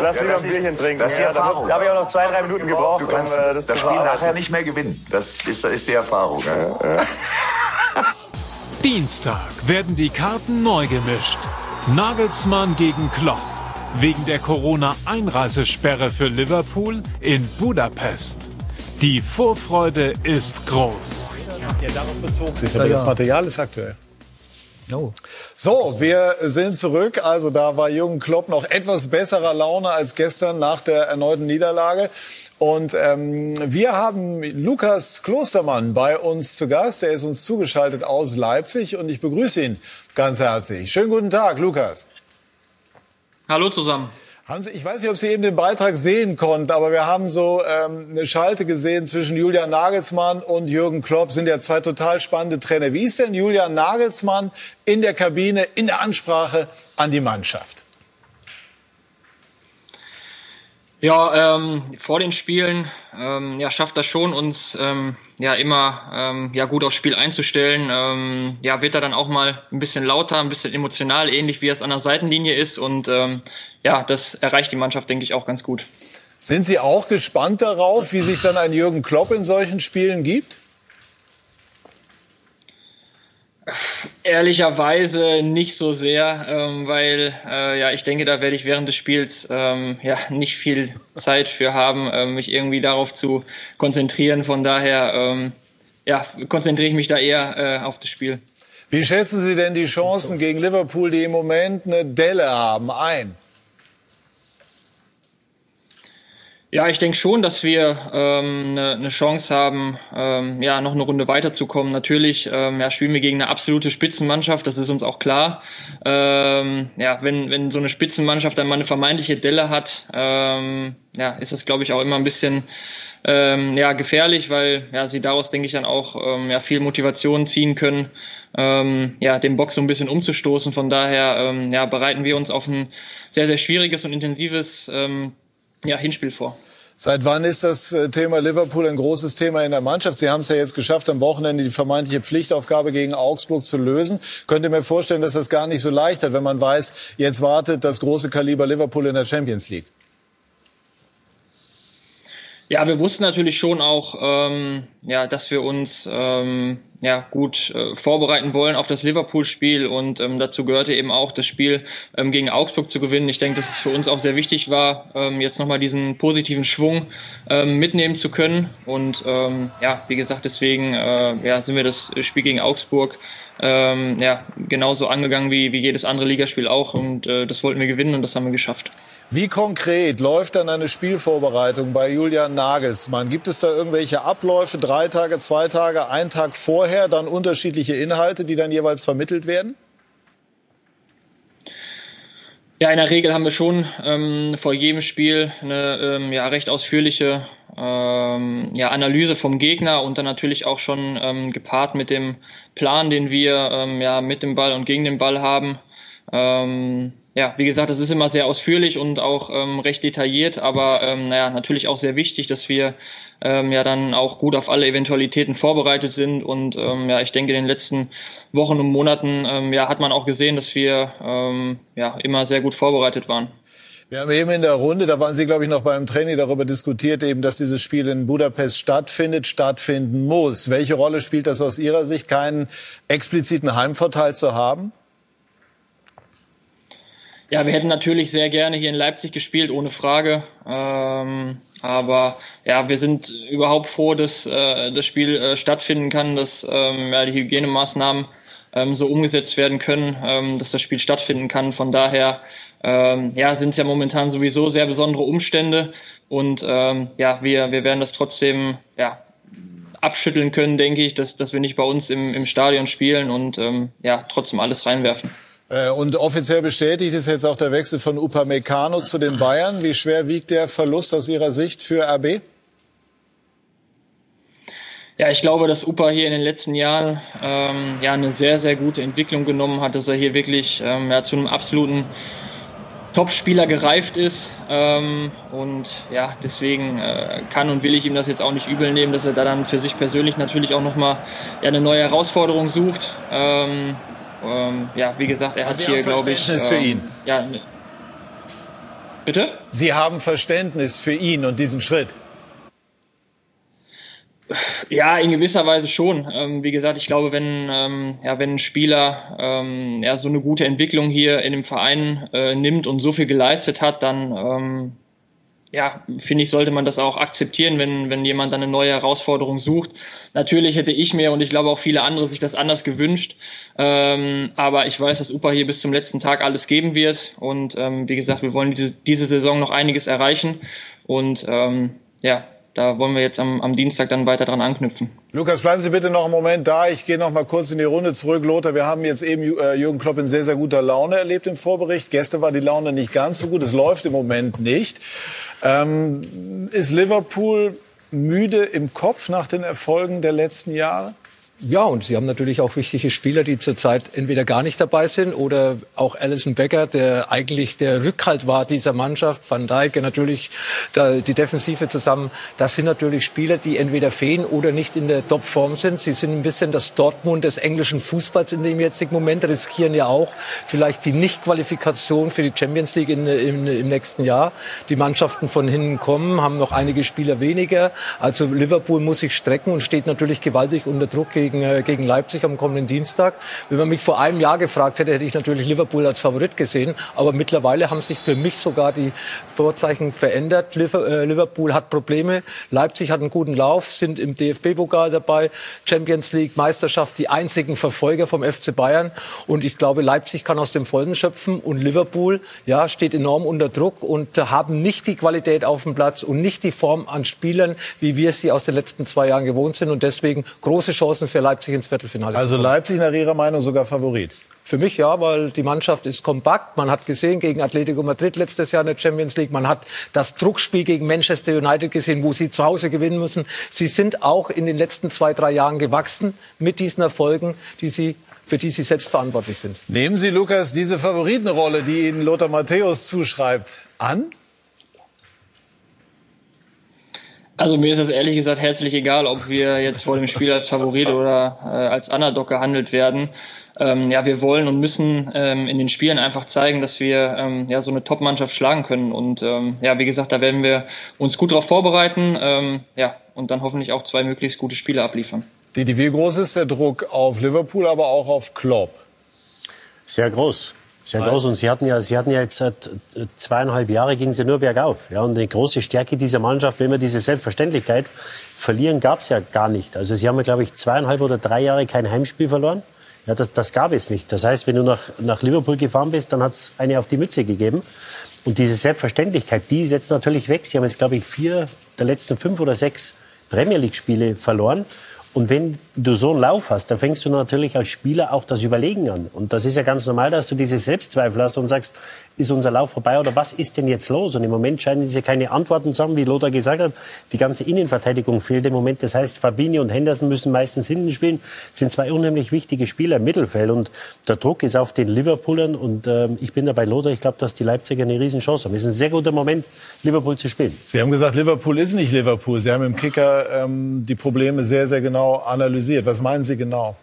Lass ja, lieber ein Bierchen trinken. Das ist die Erfahrung. da habe ich auch noch zwei, drei Minuten gebraucht, du kannst um äh, das, das Spiel nachher nicht mehr gewinnen. Das ist, ist die Erfahrung. Ja. Ja. Dienstag werden die Karten neu gemischt. Nagelsmann gegen Klopp. Wegen der Corona-Einreisesperre für Liverpool in Budapest. Die Vorfreude ist groß. Ja, darauf bezog sich. Aber ja, das Material ist aktuell. No. So, wir sind zurück. Also da war Jürgen Klopp noch etwas besserer Laune als gestern nach der erneuten Niederlage. Und ähm, wir haben Lukas Klostermann bei uns zu Gast. Er ist uns zugeschaltet aus Leipzig und ich begrüße ihn ganz herzlich. Schönen guten Tag, Lukas. Hallo zusammen. Haben Sie, ich weiß nicht, ob Sie eben den Beitrag sehen konnten, aber wir haben so ähm, eine Schalte gesehen zwischen Julian Nagelsmann und Jürgen Klopp. Sind ja zwei total spannende Trainer. Wie ist denn Julian Nagelsmann in der Kabine, in der Ansprache an die Mannschaft? Ja, ähm, vor den Spielen ähm, ja, schafft das schon, uns ähm, ja immer ähm, ja, gut aufs Spiel einzustellen. Ähm, ja, wird er dann auch mal ein bisschen lauter, ein bisschen emotional, ähnlich wie es an der Seitenlinie ist. Und ähm, ja, das erreicht die Mannschaft, denke ich, auch ganz gut. Sind Sie auch gespannt darauf, wie sich dann ein Jürgen Klopp in solchen Spielen gibt? Ehrlicherweise nicht so sehr, ähm, weil äh, ja ich denke, da werde ich während des Spiels ähm, ja nicht viel Zeit für haben, äh, mich irgendwie darauf zu konzentrieren. Von daher ähm, ja konzentriere ich mich da eher äh, auf das Spiel. Wie schätzen Sie denn die Chancen gegen Liverpool, die im Moment eine Delle haben, ein? Ja, ich denke schon, dass wir ähm, eine, eine Chance haben, ähm, ja, noch eine Runde weiterzukommen. Natürlich ähm, ja, spielen wir gegen eine absolute Spitzenmannschaft, das ist uns auch klar. Ähm, ja, wenn, wenn so eine Spitzenmannschaft dann mal eine vermeintliche Delle hat, ähm, ja, ist das, glaube ich, auch immer ein bisschen ähm, ja, gefährlich, weil ja, sie daraus, denke ich, dann auch ähm, ja, viel Motivation ziehen können, ähm, ja, den Box so ein bisschen umzustoßen. Von daher ähm, ja, bereiten wir uns auf ein sehr, sehr schwieriges und intensives ähm, ja, Hinspiel vor. Seit wann ist das äh, Thema Liverpool ein großes Thema in der Mannschaft? Sie haben es ja jetzt geschafft, am Wochenende die vermeintliche Pflichtaufgabe gegen Augsburg zu lösen. Könnt ihr mir vorstellen, dass das gar nicht so leicht hat, wenn man weiß, jetzt wartet das große Kaliber Liverpool in der Champions League? Ja, wir wussten natürlich schon auch, ähm, ja, dass wir uns ähm, ja, gut äh, vorbereiten wollen auf das Liverpool-Spiel und ähm, dazu gehörte eben auch das Spiel ähm, gegen Augsburg zu gewinnen. Ich denke, dass es für uns auch sehr wichtig war, ähm, jetzt nochmal diesen positiven Schwung ähm, mitnehmen zu können. Und ähm, ja, wie gesagt, deswegen äh, ja, sind wir das Spiel gegen Augsburg ähm, ja, genauso angegangen wie, wie jedes andere Ligaspiel auch. Und äh, das wollten wir gewinnen und das haben wir geschafft. Wie konkret läuft dann eine Spielvorbereitung bei Julian Nagelsmann? Gibt es da irgendwelche Abläufe, drei Tage, zwei Tage, ein Tag vorher, dann unterschiedliche Inhalte, die dann jeweils vermittelt werden? Ja, in der Regel haben wir schon ähm, vor jedem Spiel eine ähm, ja, recht ausführliche ähm, ja, Analyse vom Gegner und dann natürlich auch schon ähm, gepaart mit dem Plan, den wir ähm, ja, mit dem Ball und gegen den Ball haben. Ähm, ja, wie gesagt, das ist immer sehr ausführlich und auch ähm, recht detailliert, aber ähm, naja, natürlich auch sehr wichtig, dass wir ähm, ja dann auch gut auf alle Eventualitäten vorbereitet sind. Und ähm, ja, ich denke, in den letzten Wochen und Monaten ähm, ja, hat man auch gesehen, dass wir ähm, ja immer sehr gut vorbereitet waren. Wir haben eben in der Runde, da waren Sie, glaube ich, noch beim Training darüber diskutiert, eben, dass dieses Spiel in Budapest stattfindet, stattfinden muss. Welche Rolle spielt das aus Ihrer Sicht, keinen expliziten Heimvorteil zu haben? Ja, wir hätten natürlich sehr gerne hier in Leipzig gespielt, ohne Frage. Ähm, aber ja, wir sind überhaupt froh, dass äh, das Spiel äh, stattfinden kann, dass ähm, ja, die Hygienemaßnahmen ähm, so umgesetzt werden können, ähm, dass das Spiel stattfinden kann. Von daher ähm, ja, sind es ja momentan sowieso sehr besondere Umstände und ähm, ja, wir, wir werden das trotzdem ja, abschütteln können, denke ich, dass, dass wir nicht bei uns im, im Stadion spielen und ja, trotzdem alles reinwerfen. Äh, und offiziell bestätigt ist jetzt auch der Wechsel von Upamecano zu den Bayern. Wie schwer wiegt der Verlust aus Ihrer Sicht für RB? Ja, ich glaube, dass Upa hier in den letzten Jahren ähm, ja eine sehr, sehr gute Entwicklung genommen hat, dass er hier wirklich ähm, ja, zu einem absoluten Top-Spieler gereift ist. Ähm, und ja, deswegen äh, kann und will ich ihm das jetzt auch nicht übel nehmen, dass er da dann für sich persönlich natürlich auch nochmal ja, eine neue Herausforderung sucht. Ähm, ähm, ja, wie gesagt, er also hat hier, glaube ich. Verständnis für ähm, ihn. Ja, ne- bitte? Sie haben Verständnis für ihn und diesen Schritt. Ja, in gewisser Weise schon. Ähm, wie gesagt, ich glaube, wenn, ähm, ja, wenn ein Spieler ähm, ja, so eine gute Entwicklung hier in dem Verein äh, nimmt und so viel geleistet hat, dann ähm, ja, finde ich, sollte man das auch akzeptieren, wenn, wenn jemand dann eine neue Herausforderung sucht. Natürlich hätte ich mir und ich glaube auch viele andere sich das anders gewünscht. Ähm, aber ich weiß, dass UPA hier bis zum letzten Tag alles geben wird. Und ähm, wie gesagt, wir wollen diese, diese Saison noch einiges erreichen. Und ähm, ja, da wollen wir jetzt am, am Dienstag dann weiter dran anknüpfen. Lukas, bleiben Sie bitte noch einen Moment da. Ich gehe noch mal kurz in die Runde zurück. Lothar, wir haben jetzt eben äh, Jürgen Klopp in sehr, sehr guter Laune erlebt im Vorbericht. Gestern war die Laune nicht ganz so gut. Es läuft im Moment nicht. Ähm, ist Liverpool müde im Kopf nach den Erfolgen der letzten Jahre? Ja, und sie haben natürlich auch wichtige Spieler, die zurzeit entweder gar nicht dabei sind oder auch Alison Becker, der eigentlich der Rückhalt war dieser Mannschaft, Van Dijk natürlich die Defensive zusammen. Das sind natürlich Spieler, die entweder fehlen oder nicht in der Topform sind. Sie sind ein bisschen das Dortmund des englischen Fußballs in dem jetzigen Moment, riskieren ja auch vielleicht die Nichtqualifikation für die Champions League in, in, im nächsten Jahr. Die Mannschaften von hinten kommen, haben noch einige Spieler weniger. Also Liverpool muss sich strecken und steht natürlich gewaltig unter Druck gegen gegen, äh, gegen Leipzig am kommenden Dienstag. Wenn man mich vor einem Jahr gefragt hätte, hätte ich natürlich Liverpool als Favorit gesehen. Aber mittlerweile haben sich für mich sogar die Vorzeichen verändert. Äh, Liverpool hat Probleme. Leipzig hat einen guten Lauf, sind im DFB-Pokal dabei. Champions League, Meisterschaft, die einzigen Verfolger vom FC Bayern. Und ich glaube, Leipzig kann aus dem Vollen schöpfen. Und Liverpool, ja, steht enorm unter Druck und haben nicht die Qualität auf dem Platz und nicht die Form an Spielern, wie wir sie aus den letzten zwei Jahren gewohnt sind. Und deswegen große Chancen für Leipzig ins Viertelfinale Also Leipzig nach Ihrer Meinung sogar Favorit? Für mich ja, weil die Mannschaft ist kompakt. Man hat gesehen gegen Atletico Madrid letztes Jahr in der Champions League. Man hat das Druckspiel gegen Manchester United gesehen, wo sie zu Hause gewinnen müssen. Sie sind auch in den letzten zwei, drei Jahren gewachsen mit diesen Erfolgen, die sie für die Sie selbst verantwortlich sind. Nehmen Sie, Lukas, diese Favoritenrolle, die Ihnen Lothar Matthäus zuschreibt, an? Also mir ist das ehrlich gesagt herzlich egal, ob wir jetzt vor dem Spiel als Favorit oder äh, als Underdog gehandelt werden. Ähm, ja, wir wollen und müssen ähm, in den Spielen einfach zeigen, dass wir ähm, ja so eine Top-Mannschaft schlagen können. Und ähm, ja, wie gesagt, da werden wir uns gut darauf vorbereiten. Ähm, ja, und dann hoffentlich auch zwei möglichst gute Spiele abliefern. Didi, wie groß ist der Druck auf Liverpool, aber auch auf Klopp? Sehr groß. Groß. Und Sie hatten ja, Sie hatten ja jetzt seit äh, zweieinhalb Jahre ging sie nur bergauf. Ja, und die große Stärke dieser Mannschaft, wenn wir diese Selbstverständlichkeit verlieren, gab es ja gar nicht. Also Sie haben, glaube ich, zweieinhalb oder drei Jahre kein Heimspiel verloren. Ja, das, das gab es nicht. Das heißt, wenn du nach, nach Liverpool gefahren bist, dann hat es eine auf die Mütze gegeben. Und diese Selbstverständlichkeit, die ist jetzt natürlich weg. Sie haben jetzt, glaube ich, vier der letzten fünf oder sechs Premier League-Spiele verloren. Und wenn du so einen Lauf hast, dann fängst du natürlich als Spieler auch das Überlegen an. Und das ist ja ganz normal, dass du diese Selbstzweifel hast und sagst, ist unser Lauf vorbei oder was ist denn jetzt los? Und im Moment scheinen sie keine Antworten zu haben, wie Lothar gesagt hat. Die ganze Innenverteidigung fehlt im Moment. Das heißt, Fabinho und Henderson müssen meistens hinten spielen. Das sind zwei unheimlich wichtige Spieler im Mittelfeld. Und der Druck ist auf den Liverpoolern. Und äh, ich bin dabei Lothar. Ich glaube, dass die Leipziger eine Riesenchance haben. Es ist ein sehr guter Moment, Liverpool zu spielen. Sie haben gesagt, Liverpool ist nicht Liverpool. Sie haben im Kicker ähm, die Probleme sehr, sehr genau analysiert. Was meinen Sie genau?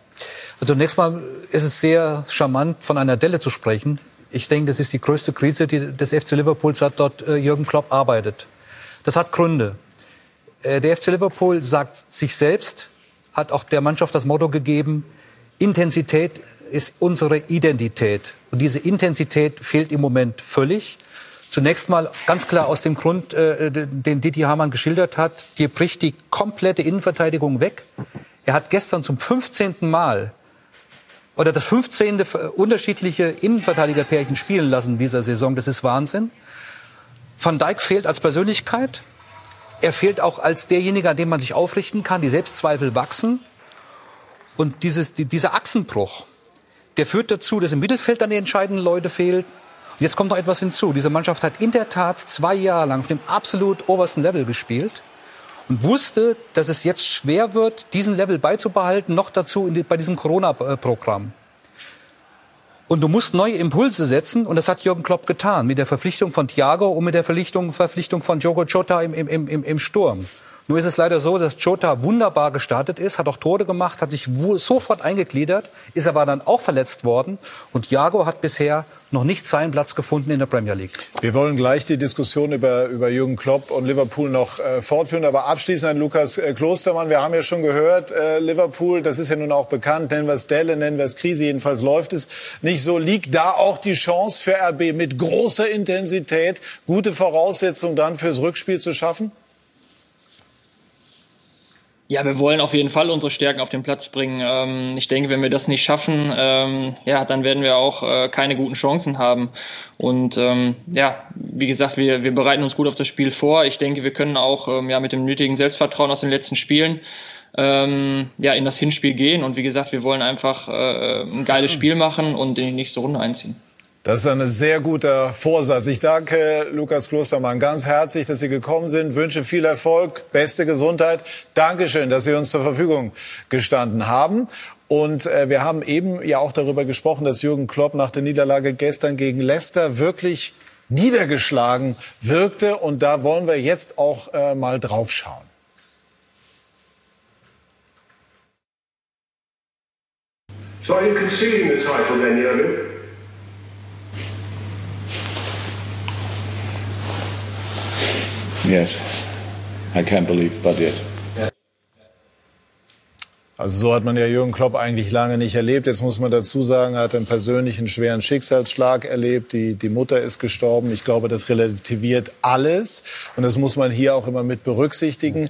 Also zunächst mal ist es sehr charmant, von einer Delle zu sprechen. Ich denke, das ist die größte Krise die des FC Liverpool, seit dort äh, Jürgen Klopp arbeitet. Das hat Gründe. Äh, der FC Liverpool sagt sich selbst, hat auch der Mannschaft das Motto gegeben, Intensität ist unsere Identität. Und diese Intensität fehlt im Moment völlig. Zunächst mal ganz klar aus dem Grund, äh, den Didi Hamann geschildert hat, hier bricht die komplette Innenverteidigung weg. Er hat gestern zum 15. Mal oder das 15. unterschiedliche Innenverteidigerpärchen spielen lassen dieser Saison. Das ist Wahnsinn. Van Dijk fehlt als Persönlichkeit. Er fehlt auch als derjenige, an dem man sich aufrichten kann. Die Selbstzweifel wachsen. Und dieses, die, dieser Achsenbruch, der führt dazu, dass im Mittelfeld dann die entscheidenden Leute fehlen. Und jetzt kommt noch etwas hinzu. Diese Mannschaft hat in der Tat zwei Jahre lang auf dem absolut obersten Level gespielt und wusste, dass es jetzt schwer wird, diesen Level beizubehalten, noch dazu die, bei diesem Corona-Programm. Und du musst neue Impulse setzen und das hat Jürgen Klopp getan mit der Verpflichtung von Thiago und mit der Verpflichtung, Verpflichtung von Jogo Jota im, im, im, im Sturm. Nur ist es leider so, dass Jota wunderbar gestartet ist, hat auch Tore gemacht, hat sich sofort eingegliedert, ist aber dann auch verletzt worden. Und Jago hat bisher noch nicht seinen Platz gefunden in der Premier League. Wir wollen gleich die Diskussion über, über Jürgen Klopp und Liverpool noch äh, fortführen. Aber abschließend an Lukas äh, Klostermann. Wir haben ja schon gehört, äh, Liverpool, das ist ja nun auch bekannt, nennen wir es Delle, nennen wir es Krise. Jedenfalls läuft es nicht so. Liegt da auch die Chance für RB mit großer Intensität, gute Voraussetzungen dann fürs Rückspiel zu schaffen? Ja, wir wollen auf jeden Fall unsere Stärken auf den Platz bringen. Ähm, ich denke, wenn wir das nicht schaffen, ähm, ja, dann werden wir auch äh, keine guten Chancen haben. Und ähm, ja, wie gesagt, wir, wir bereiten uns gut auf das Spiel vor. Ich denke, wir können auch ähm, ja mit dem nötigen Selbstvertrauen aus den letzten Spielen ähm, ja in das Hinspiel gehen. Und wie gesagt, wir wollen einfach äh, ein geiles Spiel machen und in die nächste Runde einziehen. Das ist ein sehr guter Vorsatz. Ich danke Lukas Klostermann ganz herzlich, dass Sie gekommen sind. Wünsche viel Erfolg, beste Gesundheit. Dankeschön, dass Sie uns zur Verfügung gestanden haben. Und äh, wir haben eben ja auch darüber gesprochen, dass Jürgen Klopp nach der Niederlage gestern gegen Leicester wirklich niedergeschlagen wirkte. Und da wollen wir jetzt auch äh, mal drauf schauen. So are you conceding the title then, Jürgen? Yes, I can't believe, but yes. Also so hat man ja Jürgen Klopp eigentlich lange nicht erlebt. Jetzt muss man dazu sagen, er hat einen persönlichen schweren Schicksalsschlag erlebt. Die, die Mutter ist gestorben. Ich glaube, das relativiert alles. Und das muss man hier auch immer mit berücksichtigen.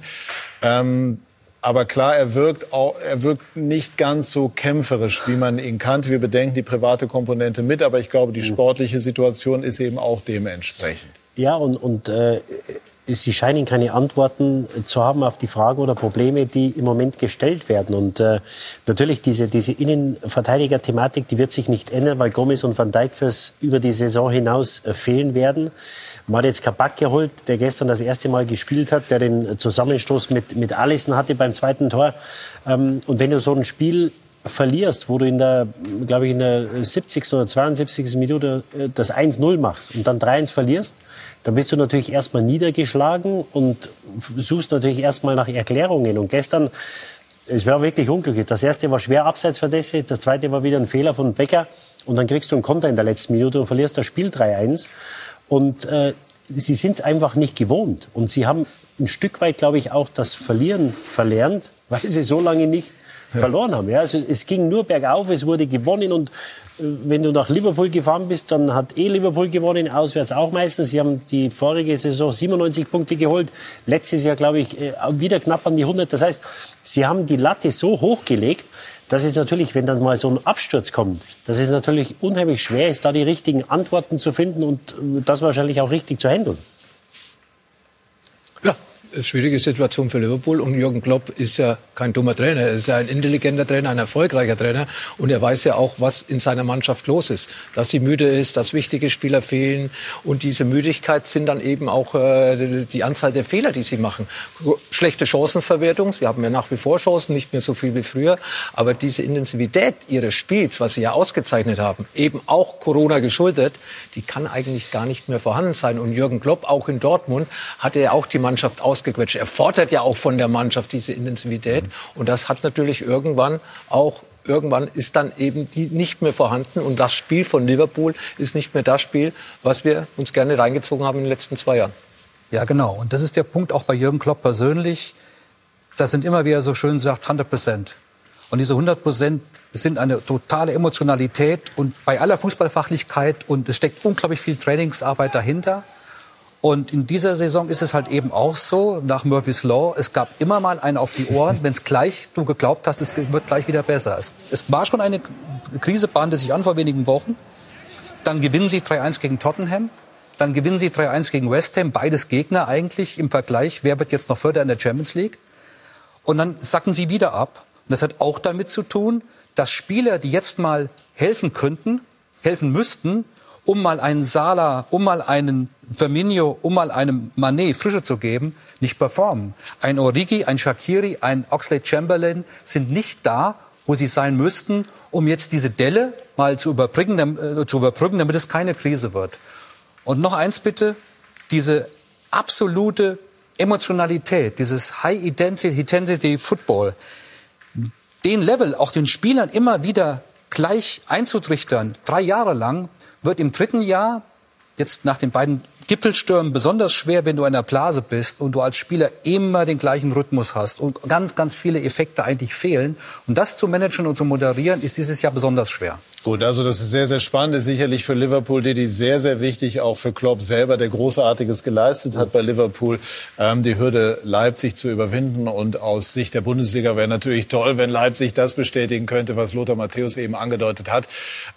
Ähm, aber klar, er wirkt, auch, er wirkt nicht ganz so kämpferisch, wie man ihn kannte. Wir bedenken die private Komponente mit, aber ich glaube, die sportliche Situation ist eben auch dementsprechend. Ja, und, und äh, Sie scheinen keine Antworten zu haben auf die Fragen oder Probleme, die im Moment gestellt werden. Und äh, natürlich diese, diese Innenverteidiger-Thematik, die wird sich nicht ändern, weil Gomez und Van Dijk fürs über die Saison hinaus äh, fehlen werden. Man hat jetzt Kabak geholt, der gestern das erste Mal gespielt hat, der den Zusammenstoß mit, mit Allison hatte beim zweiten Tor. Ähm, und wenn du so ein Spiel verlierst, wo du in der, glaube ich, in der 70. oder 72. Minute äh, das 1-0 machst und dann 3-1 verlierst, dann bist du natürlich erstmal niedergeschlagen und suchst natürlich erstmal nach Erklärungen. Und gestern, es war wirklich unglücklich. Das erste war schwer abseits verdächtig, das zweite war wieder ein Fehler von Becker und dann kriegst du einen Konter in der letzten Minute und verlierst das Spiel 3-1. Und äh, sie sind es einfach nicht gewohnt. Und sie haben ein Stück weit, glaube ich, auch das Verlieren verlernt, weil sie so lange nicht. Verloren haben. Ja, also es ging nur bergauf, es wurde gewonnen und äh, wenn du nach Liverpool gefahren bist, dann hat eh Liverpool gewonnen, auswärts auch meistens. Sie haben die vorige Saison 97 Punkte geholt, letztes Jahr glaube ich äh, wieder knapp an die 100. Das heißt, sie haben die Latte so hochgelegt, dass es natürlich, wenn dann mal so ein Absturz kommt, dass es natürlich unheimlich schwer ist, da die richtigen Antworten zu finden und äh, das wahrscheinlich auch richtig zu handeln. Ja, schwierige Situation für Liverpool. Und Jürgen Klopp ist ja kein dummer Trainer. Er ist ja ein intelligenter Trainer, ein erfolgreicher Trainer. Und er weiß ja auch, was in seiner Mannschaft los ist. Dass sie müde ist, dass wichtige Spieler fehlen. Und diese Müdigkeit sind dann eben auch äh, die Anzahl der Fehler, die sie machen. Schlechte Chancenverwertung. Sie haben ja nach wie vor Chancen, nicht mehr so viel wie früher. Aber diese Intensivität ihres Spiels, was sie ja ausgezeichnet haben, eben auch Corona geschuldet, die kann eigentlich gar nicht mehr vorhanden sein. Und Jürgen Klopp, auch in Dortmund, hatte ja auch die Mannschaft aus ausgequetscht. Er fordert ja auch von der Mannschaft diese Intensivität. Und das hat natürlich irgendwann auch irgendwann ist dann eben die nicht mehr vorhanden. Und das Spiel von Liverpool ist nicht mehr das Spiel, was wir uns gerne reingezogen haben in den letzten zwei Jahren. Ja, genau. Und das ist der Punkt auch bei Jürgen Klopp persönlich. Das sind immer, wie er so schön sagt, 100 Prozent. Und diese 100 Prozent sind eine totale Emotionalität und bei aller Fußballfachlichkeit und es steckt unglaublich viel Trainingsarbeit dahinter. Und in dieser Saison ist es halt eben auch so, nach Murphy's Law, es gab immer mal einen auf die Ohren, wenn es gleich du geglaubt hast, es wird gleich wieder besser. Es, es war schon eine Krise, bahnte sich an vor wenigen Wochen. Dann gewinnen sie 3-1 gegen Tottenham. Dann gewinnen sie 3-1 gegen West Ham. Beides Gegner eigentlich im Vergleich. Wer wird jetzt noch Förder in der Champions League? Und dann sacken sie wieder ab. Und das hat auch damit zu tun, dass Spieler, die jetzt mal helfen könnten, helfen müssten, um mal einen Sala, um mal einen Firmino, um mal einem Manet Frische zu geben, nicht performen. Ein Origi, ein Shakiri, ein Oxlade Chamberlain sind nicht da, wo sie sein müssten, um jetzt diese Delle mal zu überbrücken, äh, zu überbrücken, damit es keine Krise wird. Und noch eins bitte, diese absolute Emotionalität, dieses High Intensity, Intensity Football, den Level auch den Spielern immer wieder gleich einzutrichtern, drei Jahre lang, wird im dritten Jahr, jetzt nach den beiden Gipfelstürmen besonders schwer, wenn du in der Blase bist und du als Spieler immer den gleichen Rhythmus hast und ganz, ganz viele Effekte eigentlich fehlen. Und das zu managen und zu moderieren, ist dieses Jahr besonders schwer. Gut, also das ist sehr, sehr spannend. Ist sicherlich für Liverpool, die sehr, sehr wichtig, auch für Klopp selber, der Großartiges geleistet hat bei Liverpool, ähm, die Hürde Leipzig zu überwinden. Und aus Sicht der Bundesliga wäre natürlich toll, wenn Leipzig das bestätigen könnte, was Lothar Matthäus eben angedeutet hat.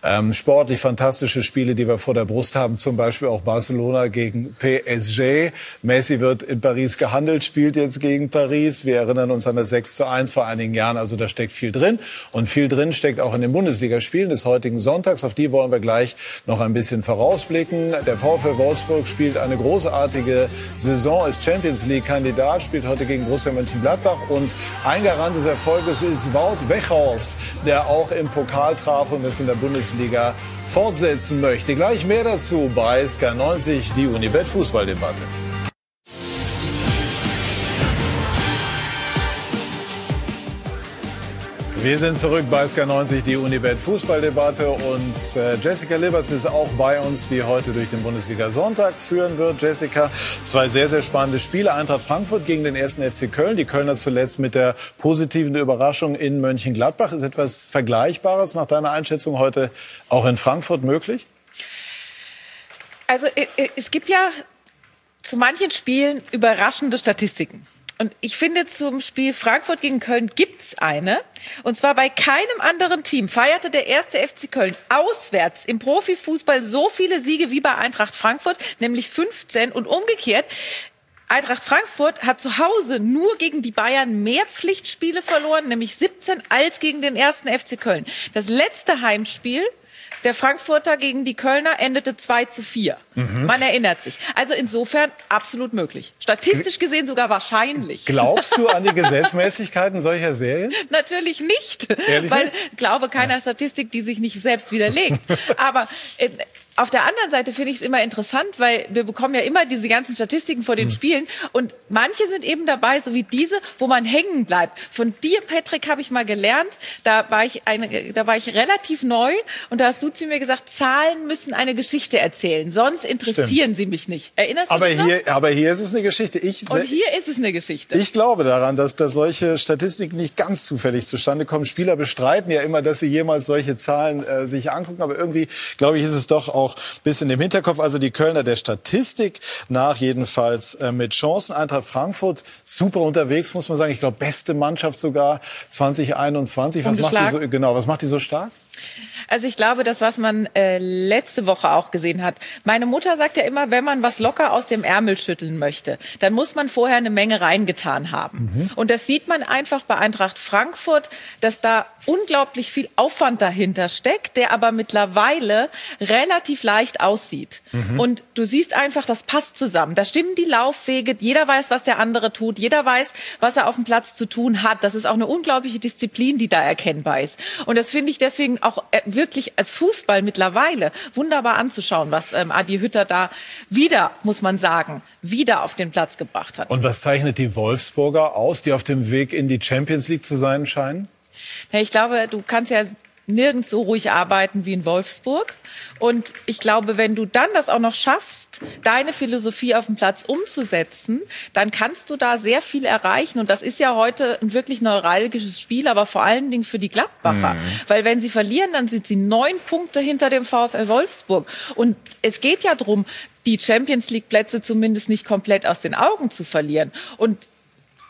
Ähm, sportlich fantastische Spiele, die wir vor der Brust haben, zum Beispiel auch Barcelona gegen PSG. Messi wird in Paris gehandelt, spielt jetzt gegen Paris. Wir erinnern uns an das 6 zu 1 vor einigen Jahren. Also da steckt viel drin. Und viel drin steckt auch in den Bundesligaspielen. Das heutigen Sonntags. Auf die wollen wir gleich noch ein bisschen vorausblicken. Der VfL Wolfsburg spielt eine großartige Saison, ist Champions League-Kandidat, spielt heute gegen Borussia Mönchengladbach. Und ein Garant des Erfolges ist Wout Weghorst, der auch im Pokal traf und es in der Bundesliga fortsetzen möchte. Gleich mehr dazu bei SK90, die Unibet Fußballdebatte. Wir sind zurück bei SK90, die Unibet Fußballdebatte und äh, Jessica Liberts ist auch bei uns, die heute durch den Bundesliga Sonntag führen wird. Jessica, zwei sehr, sehr spannende Spiele. Eintracht Frankfurt gegen den ersten FC Köln. Die Kölner zuletzt mit der positiven Überraschung in Mönchengladbach. Ist etwas Vergleichbares nach deiner Einschätzung heute auch in Frankfurt möglich? Also es gibt ja zu manchen Spielen überraschende Statistiken. Und ich finde, zum Spiel Frankfurt gegen Köln gibt's eine. Und zwar bei keinem anderen Team feierte der erste FC Köln auswärts im Profifußball so viele Siege wie bei Eintracht Frankfurt, nämlich 15. Und umgekehrt, Eintracht Frankfurt hat zu Hause nur gegen die Bayern mehr Pflichtspiele verloren, nämlich 17, als gegen den ersten FC Köln. Das letzte Heimspiel der Frankfurter gegen die Kölner endete 2 zu 4. Mhm. Man erinnert sich. Also insofern absolut möglich. Statistisch gesehen sogar wahrscheinlich. Glaubst du an die Gesetzmäßigkeiten solcher Serien? Natürlich nicht. Ehrlich? Weil glaube keiner Statistik, die sich nicht selbst widerlegt. Aber äh, auf der anderen Seite finde ich es immer interessant, weil wir bekommen ja immer diese ganzen Statistiken vor den mhm. Spielen und manche sind eben dabei, so wie diese, wo man hängen bleibt. Von dir, Patrick, habe ich mal gelernt. Da war ich eine, da war ich relativ neu und da hast du zu mir gesagt, Zahlen müssen eine Geschichte erzählen, sonst interessieren Stimmt. sie mich nicht. Erinnerst aber du dich hier, noch? Aber hier ist es eine Geschichte. Ich, und hier ist es eine Geschichte. Ich glaube daran, dass, dass solche Statistiken nicht ganz zufällig zustande kommen. Spieler bestreiten ja immer, dass sie jemals solche Zahlen äh, sich angucken, aber irgendwie, glaube ich, ist es doch auch bisschen im Hinterkopf. Also die Kölner der Statistik nach jedenfalls äh, mit Chancen. Eintracht Frankfurt super unterwegs, muss man sagen. Ich glaube, beste Mannschaft sogar 2021. Was macht die so, genau, was macht die so stark? Also ich glaube, das, was man äh, letzte Woche auch gesehen hat. Meine Mutter sagt ja immer, wenn man was locker aus dem Ärmel schütteln möchte, dann muss man vorher eine Menge reingetan haben. Mhm. Und das sieht man einfach bei Eintracht Frankfurt, dass da unglaublich viel Aufwand dahinter steckt, der aber mittlerweile relativ leicht aussieht. Mhm. Und du siehst einfach, das passt zusammen. Da stimmen die Laufwege, jeder weiß, was der andere tut, jeder weiß, was er auf dem Platz zu tun hat. Das ist auch eine unglaubliche Disziplin, die da erkennbar ist. Und das finde ich deswegen auch äh, wirklich als Fußball mittlerweile wunderbar anzuschauen, was ähm, Adi Hütter da wieder, muss man sagen, wieder auf den Platz gebracht hat. Und was zeichnet die Wolfsburger aus, die auf dem Weg in die Champions League zu sein scheinen? Ja, ich glaube, du kannst ja nirgends so ruhig arbeiten wie in Wolfsburg. Und ich glaube, wenn du dann das auch noch schaffst, deine Philosophie auf dem Platz umzusetzen, dann kannst du da sehr viel erreichen. Und das ist ja heute ein wirklich neuralgisches Spiel, aber vor allen Dingen für die Gladbacher. Mhm. Weil wenn sie verlieren, dann sind sie neun Punkte hinter dem VfL Wolfsburg. Und es geht ja darum, die Champions League Plätze zumindest nicht komplett aus den Augen zu verlieren. Und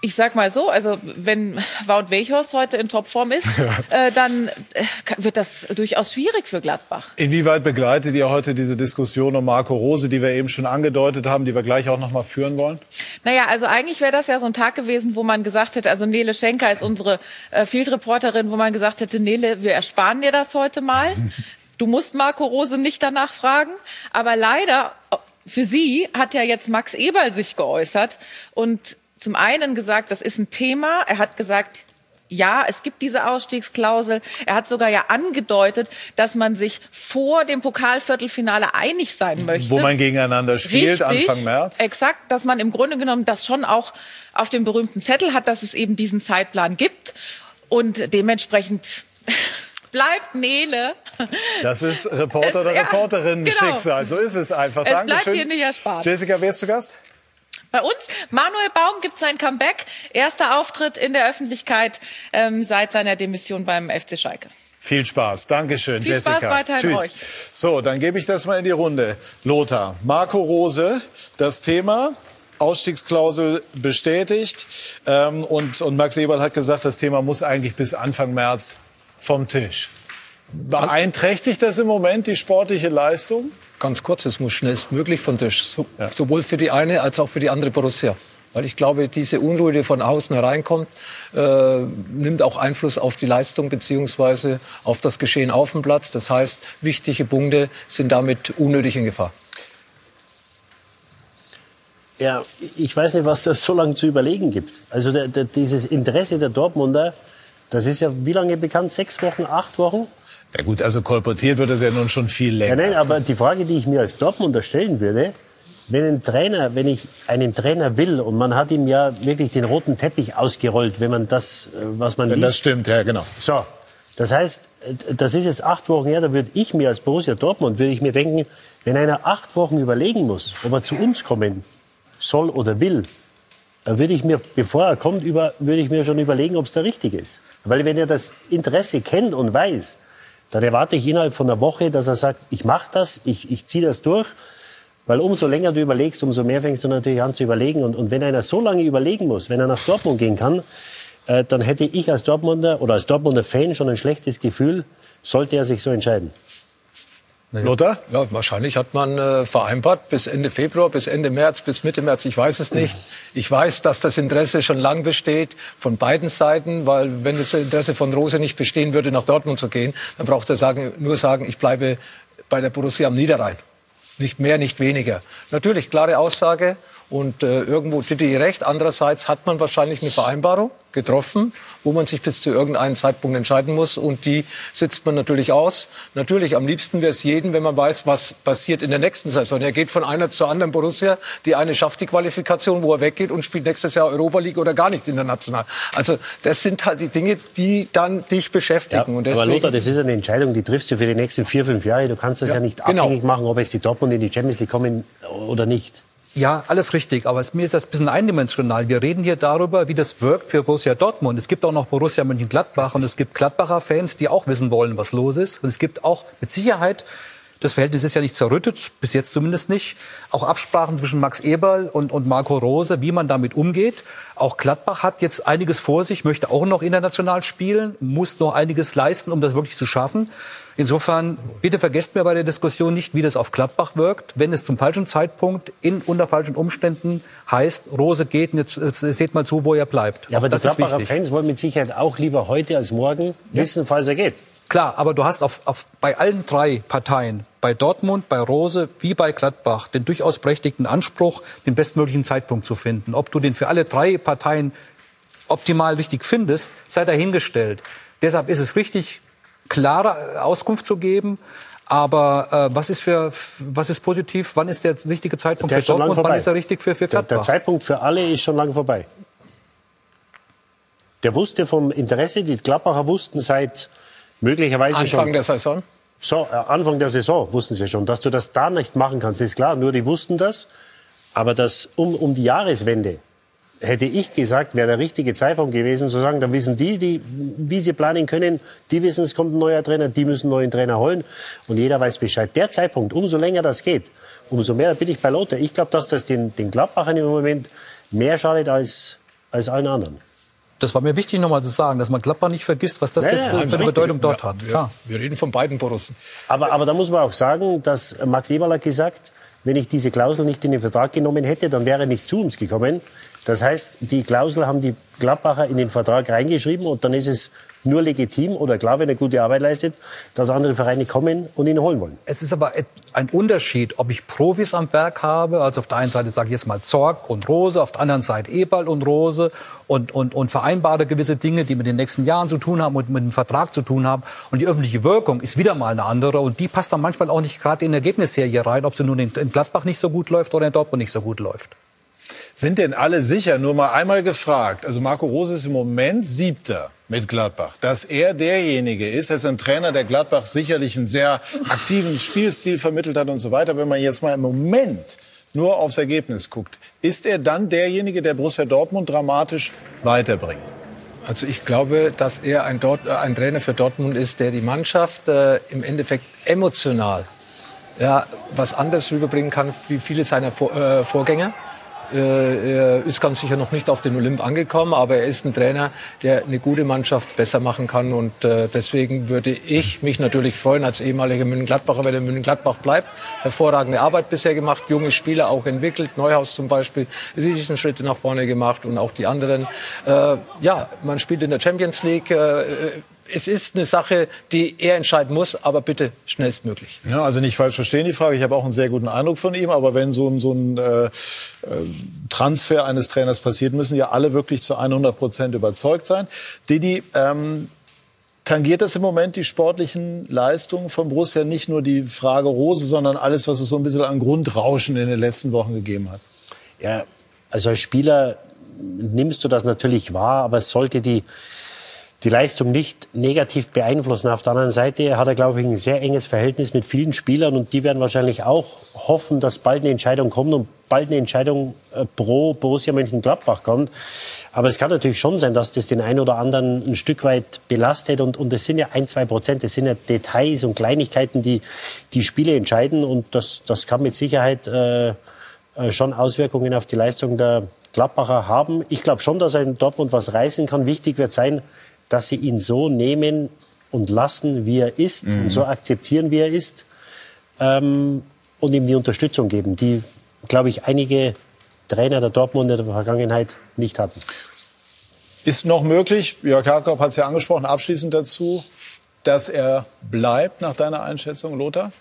ich sag mal so, also wenn Wout Weghorst heute in Topform ist, ja. äh, dann äh, wird das durchaus schwierig für Gladbach. Inwieweit begleitet ihr heute diese Diskussion um Marco Rose, die wir eben schon angedeutet haben, die wir gleich auch noch mal führen wollen? Naja, also eigentlich wäre das ja so ein Tag gewesen, wo man gesagt hätte, also Nele Schenker ist unsere äh, Field-Reporterin, wo man gesagt hätte, Nele, wir ersparen dir das heute mal. Du musst Marco Rose nicht danach fragen. Aber leider für sie hat ja jetzt Max Eberl sich geäußert und zum einen gesagt, das ist ein Thema. Er hat gesagt, ja, es gibt diese Ausstiegsklausel. Er hat sogar ja angedeutet, dass man sich vor dem Pokalviertelfinale einig sein möchte. Wo man gegeneinander spielt, Richtig, Anfang März. Exakt, dass man im Grunde genommen das schon auch auf dem berühmten Zettel hat, dass es eben diesen Zeitplan gibt. Und dementsprechend bleibt Nele. Das ist Reporter oder Reporterinnen-Schicksal. Genau. So ist es einfach. Es Dankeschön. bleibt hier nicht erspart. Jessica, wer ist zu Gast? Bei uns, Manuel Baum gibt sein Comeback. Erster Auftritt in der Öffentlichkeit ähm, seit seiner Demission beim FC Schalke. Viel Spaß. Dankeschön, Viel Jessica. Spaß weiterhin Tschüss. euch. So, dann gebe ich das mal in die Runde. Lothar, Marco Rose, das Thema. Ausstiegsklausel bestätigt. Ähm, und, und Max Eberl hat gesagt, das Thema muss eigentlich bis Anfang März vom Tisch. Beeinträchtigt das im Moment die sportliche Leistung? Ganz kurz, es muss schnellstmöglich von Tisch. So, ja. Sowohl für die eine als auch für die andere Borussia. Weil ich glaube, diese Unruhe, die von außen hereinkommt, äh, nimmt auch Einfluss auf die Leistung beziehungsweise auf das Geschehen auf dem Platz. Das heißt, wichtige Punkte sind damit unnötig in Gefahr. Ja, ich weiß nicht, was das so lange zu überlegen gibt. Also der, der, dieses Interesse der Dortmunder, das ist ja wie lange bekannt? Sechs Wochen, acht Wochen? Ja gut, also kolportiert wird das ja nun schon viel länger. Ja, nein, aber die Frage, die ich mir als Dortmunder stellen würde, wenn ein Trainer, wenn ich einen Trainer will und man hat ihm ja wirklich den roten Teppich ausgerollt, wenn man das, äh, was man Wenn liest. das stimmt, ja genau. So, das heißt, äh, das ist jetzt acht Wochen her, da würde ich mir als Borussia Dortmund, würde ich mir denken, wenn einer acht Wochen überlegen muss, ob er zu uns kommen soll oder will, dann würde ich mir, bevor er kommt, über, würde ich mir schon überlegen, ob es der richtige ist. Weil wenn er das Interesse kennt und weiß, dann erwarte ich innerhalb von einer Woche, dass er sagt, ich mache das, ich, ich ziehe das durch. Weil umso länger du überlegst, umso mehr fängst du natürlich an zu überlegen. Und, und wenn einer so lange überlegen muss, wenn er nach Dortmund gehen kann, äh, dann hätte ich als Dortmunder oder als Dortmunder Fan schon ein schlechtes Gefühl, sollte er sich so entscheiden. Lothar? Ja, wahrscheinlich hat man äh, vereinbart bis Ende Februar, bis Ende März, bis Mitte März. Ich weiß es nicht. Ich weiß, dass das Interesse schon lang besteht von beiden Seiten, weil wenn das Interesse von Rose nicht bestehen würde, nach Dortmund zu gehen, dann braucht er sagen, nur sagen, ich bleibe bei der Borussia am Niederrhein. Nicht mehr, nicht weniger. Natürlich, klare Aussage. Und äh, irgendwo Titi recht. Andererseits hat man wahrscheinlich eine Vereinbarung getroffen, wo man sich bis zu irgendeinem Zeitpunkt entscheiden muss. Und die sitzt man natürlich aus. Natürlich, am liebsten wäre es jedem, wenn man weiß, was passiert in der nächsten Saison. Er geht von einer zur anderen Borussia. Die eine schafft die Qualifikation, wo er weggeht und spielt nächstes Jahr Europa League oder gar nicht international. Also das sind halt die Dinge, die dann dich beschäftigen. aber deswegen, Lothar, das ist eine Entscheidung, die triffst du für die nächsten vier, fünf Jahre. Du kannst das ja, Ja, nicht genau. abhängig machen, ob jetzt die Dortmund in die Champions League kommen oder nicht. Ja, alles richtig. Aber mir ist das ein bisschen eindimensional. Wir reden hier darüber, wie das wirkt für Borussia Dortmund. Es gibt auch noch Borussia Mönchengladbach und es gibt Gladbacher Fans, die auch wissen wollen, was los ist. Und es gibt auch mit Sicherheit, das Verhältnis ist ja nicht zerrüttet, bis jetzt zumindest nicht, auch Absprachen zwischen Max Eberl und, und Marco Rose, wie man damit umgeht. Auch Gladbach hat jetzt einiges vor sich, möchte auch noch international spielen, muss noch einiges leisten, um das wirklich zu schaffen. Insofern, bitte vergesst mir bei der Diskussion nicht, wie das auf Gladbach wirkt, wenn es zum falschen Zeitpunkt in unter falschen Umständen heißt, Rose geht, und jetzt, jetzt seht mal zu, wo er bleibt. Ja, aber die Gladbacher. Fans wollen mit Sicherheit auch lieber heute als morgen wissen, falls er geht. Klar, aber du hast auf, auf, bei allen drei Parteien, bei Dortmund, bei Rose wie bei Gladbach, den durchaus berechtigten Anspruch, den bestmöglichen Zeitpunkt zu finden. Ob du den für alle drei Parteien optimal richtig findest, sei dahingestellt. Deshalb ist es richtig, klare Auskunft zu geben. Aber äh, was ist für was ist positiv? Wann ist der richtige Zeitpunkt Der für Dortmund? Wann ist er richtig für, für Der, Gladbach? der Zeitpunkt für alle ist schon lange vorbei. Der wusste vom Interesse, die Gladbacher wussten seit möglicherweise schon. Anfang der Saison. So, äh, Anfang der Saison wussten sie schon. Dass du das da nicht machen kannst, ist klar. Nur die wussten das. Aber das um, um die Jahreswende hätte ich gesagt, wäre der richtige Zeitpunkt gewesen, zu sagen, dann wissen die, die, wie sie planen können, die wissen, es kommt ein neuer Trainer, die müssen einen neuen Trainer holen und jeder weiß Bescheid. Der Zeitpunkt, umso länger das geht, umso mehr bin ich bei Lothar. Ich glaube, dass das den, den Gladbachern im Moment mehr schadet als, als allen anderen. Das war mir wichtig nochmal zu sagen, dass man Gladbach nicht vergisst, was das Ja, jetzt ja, für eine. Bedeutung dort hat. Wir, Klar. wir reden von beiden Borussen. Aber, aber da muss man auch sagen, dass Max Eberl hat gesagt, wenn ich diese Klausel nicht in den Vertrag genommen hätte, dann wäre er nicht zu uns gekommen. Das heißt, die Klausel haben die Gladbacher in den Vertrag reingeschrieben und dann ist es nur legitim oder klar, wenn er gute Arbeit leistet, dass andere Vereine kommen und ihn holen wollen. Es ist aber ein Unterschied, ob ich Profis am Werk habe, also auf der einen Seite sage ich jetzt mal Zorg und Rose, auf der anderen Seite Eberl und Rose und, und, und vereinbare gewisse Dinge, die mit den nächsten Jahren zu tun haben und mit dem Vertrag zu tun haben. Und die öffentliche Wirkung ist wieder mal eine andere und die passt dann manchmal auch nicht gerade in die Ergebnisserie rein, ob sie nun in Gladbach nicht so gut läuft oder in Dortmund nicht so gut läuft. Sind denn alle sicher? Nur mal einmal gefragt. Also Marco Rose ist im Moment Siebter mit Gladbach. Dass er derjenige ist, er ist ein Trainer, der Gladbach sicherlich einen sehr aktiven Spielstil vermittelt hat und so weiter. Wenn man jetzt mal im Moment nur aufs Ergebnis guckt, ist er dann derjenige, der Borussia Dortmund dramatisch weiterbringt? Also ich glaube, dass er ein, Dort, äh, ein Trainer für Dortmund ist, der die Mannschaft äh, im Endeffekt emotional ja, was anderes rüberbringen kann wie viele seiner Vor äh, Vorgänger. Äh, er ist ganz sicher noch nicht auf den Olymp angekommen, aber er ist ein Trainer, der eine gute Mannschaft besser machen kann. Und äh, deswegen würde ich mich natürlich freuen als ehemaliger München-Gladbacher, wenn er München-Gladbach bleibt. Hervorragende Arbeit bisher gemacht, junge Spieler auch entwickelt. Neuhaus zum Beispiel, riesigen Schritte nach vorne gemacht und auch die anderen. Äh, ja, man spielt in der Champions League. Es ist eine Sache, die er entscheiden muss, aber bitte schnellstmöglich. Ja, also nicht falsch verstehen die Frage. Ich habe auch einen sehr guten Eindruck von ihm. Aber wenn so, so ein äh, äh Transfer eines Trainers passiert, müssen ja alle wirklich zu 100 Prozent überzeugt sein. Didi, ähm, tangiert das im Moment die sportlichen Leistungen von Borussia nicht nur die Frage Rose, sondern alles, was es so ein bisschen an Grundrauschen in den letzten Wochen gegeben hat? Ja, also als Spieler nimmst du das natürlich wahr, aber es sollte die die Leistung nicht negativ beeinflussen. Auf der anderen Seite hat er, glaube ich, ein sehr enges Verhältnis mit vielen Spielern und die werden wahrscheinlich auch hoffen, dass bald eine Entscheidung kommt und bald eine Entscheidung äh, pro Borussia Mönchengladbach kommt. Aber es kann natürlich schon sein, dass das den einen oder anderen ein Stück weit belastet und, und das sind ja ein, zwei Prozent, das sind ja Details und Kleinigkeiten, die die Spiele entscheiden und das, das kann mit Sicherheit äh, äh schon Auswirkungen auf die Leistung der Gladbacher haben. Ich glaube schon, dass er in Dortmund was reißen kann. Wichtig wird sein, dass sie ihn so nehmen und lassen, wie er ist mhm. und so akzeptieren, wie er ist ähm, und ihm die Unterstützung geben, die, glaube ich, einige Trainer der Dortmund in der Vergangenheit nicht hatten. Ist noch möglich, Jörg Harkop hat es ja angesprochen, abschließend dazu, dass er bleibt, nach deiner Einschätzung, Lothar?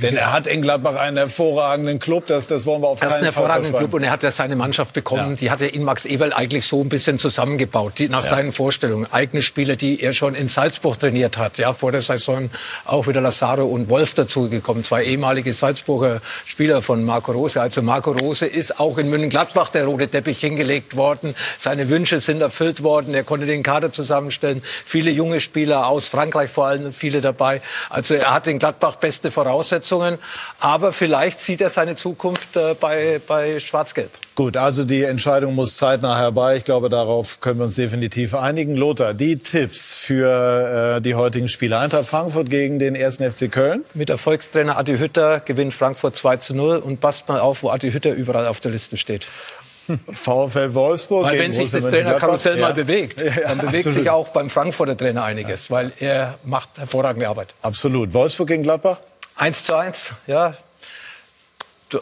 Denn er hat in Gladbach einen hervorragenden Club, das, das wollen wir auf keinen Fall Das ist ein hervorragender Club und er hat ja seine Mannschaft bekommen, ja. die hat er in Max Eberl eigentlich so ein bisschen zusammengebaut, die, nach ja. seinen Vorstellungen. Eigene Spieler, die er schon in Salzburg trainiert hat, ja, vor der Saison auch wieder Lazaro und Wolf dazugekommen, zwei ehemalige Salzburger Spieler von Marco Rose. Also Marco Rose ist auch in München-Gladbach der rote Teppich hingelegt worden, seine Wünsche sind erfüllt worden, er konnte den Kader zusammenstellen, viele junge Spieler aus Frankreich vor allem, viele dabei. Also er hat in Gladbach beste Voraussetzungen Voraussetzungen. Aber vielleicht sieht er seine Zukunft äh, bei, bei Schwarz-Gelb. Gut, also die Entscheidung muss zeitnah herbei. Ich glaube, darauf können wir uns definitiv einigen. Lothar, die Tipps für äh, die heutigen Spiele. Eintracht Frankfurt gegen den 1. FC Köln. Mit Erfolgstrainer Adi Hütter gewinnt Frankfurt 2 zu 0 und passt mal auf, wo Adi Hütter überall auf der Liste steht. VfL Wolfsburg. Weil wenn sich das Trainerkarussell ja. mal bewegt, dann ja, bewegt absolut. sich auch beim Frankfurter Trainer einiges, weil er macht hervorragende Arbeit. Absolut. Wolfsburg gegen Gladbach? 1 zu 1, ja.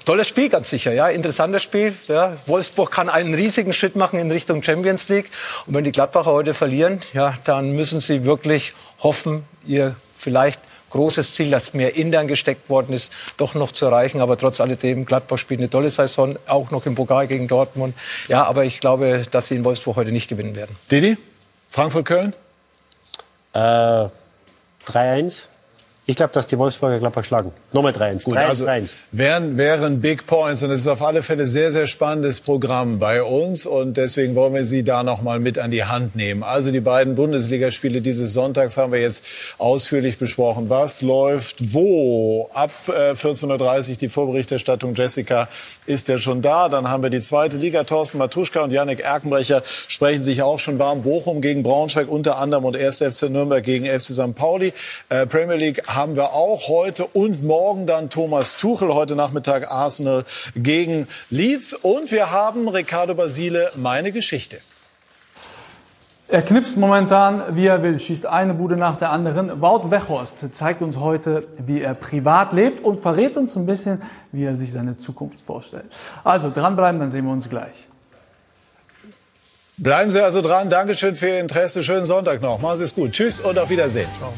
Tolles Spiel, ganz sicher, ja. Interessantes Spiel. Ja. Wolfsburg kann einen riesigen Schritt machen in Richtung Champions League. Und wenn die Gladbacher heute verlieren, ja, dann müssen sie wirklich hoffen, ihr vielleicht großes Ziel, das mehr intern gesteckt worden ist, doch noch zu erreichen. Aber trotz alledem, Gladbach spielt eine tolle Saison, auch noch im Pokal gegen Dortmund. Ja, aber ich glaube, dass sie in Wolfsburg heute nicht gewinnen werden. Didi, Frankfurt-Köln? Äh, 3-1. Ich glaube, dass die Wolfsburger Gladbach schlagen. Nochmal 3-1. 3-1. Also wären, wären Big Points und es ist auf alle Fälle sehr, sehr spannendes Programm bei uns und deswegen wollen wir Sie da noch mal mit an die Hand nehmen. Also die beiden Bundesligaspiele dieses Sonntags haben wir jetzt ausführlich besprochen. Was läuft wo? Ab äh, 14.30 Uhr die Vorberichterstattung. Jessica ist ja schon da. Dann haben wir die zweite Liga. Thorsten Matuschka und Yannick Erkenbrecher sprechen sich auch schon warm. Bochum gegen Braunschweig unter anderem und 1. FC Nürnberg gegen FC St. Pauli. Äh, Premier League haben wir auch heute und morgen dann Thomas Tuchel, heute Nachmittag Arsenal gegen Leeds. Und wir haben Ricardo Basile, meine Geschichte. Er knipst momentan, wie er will, schießt eine Bude nach der anderen. Wout Weghorst zeigt uns heute, wie er privat lebt und verrät uns ein bisschen, wie er sich seine Zukunft vorstellt. Also dranbleiben, dann sehen wir uns gleich. Bleiben Sie also dran. Dankeschön für Ihr Interesse. Schönen Sonntag noch. Machen Sie es gut. Tschüss und auf Wiedersehen. Ciao.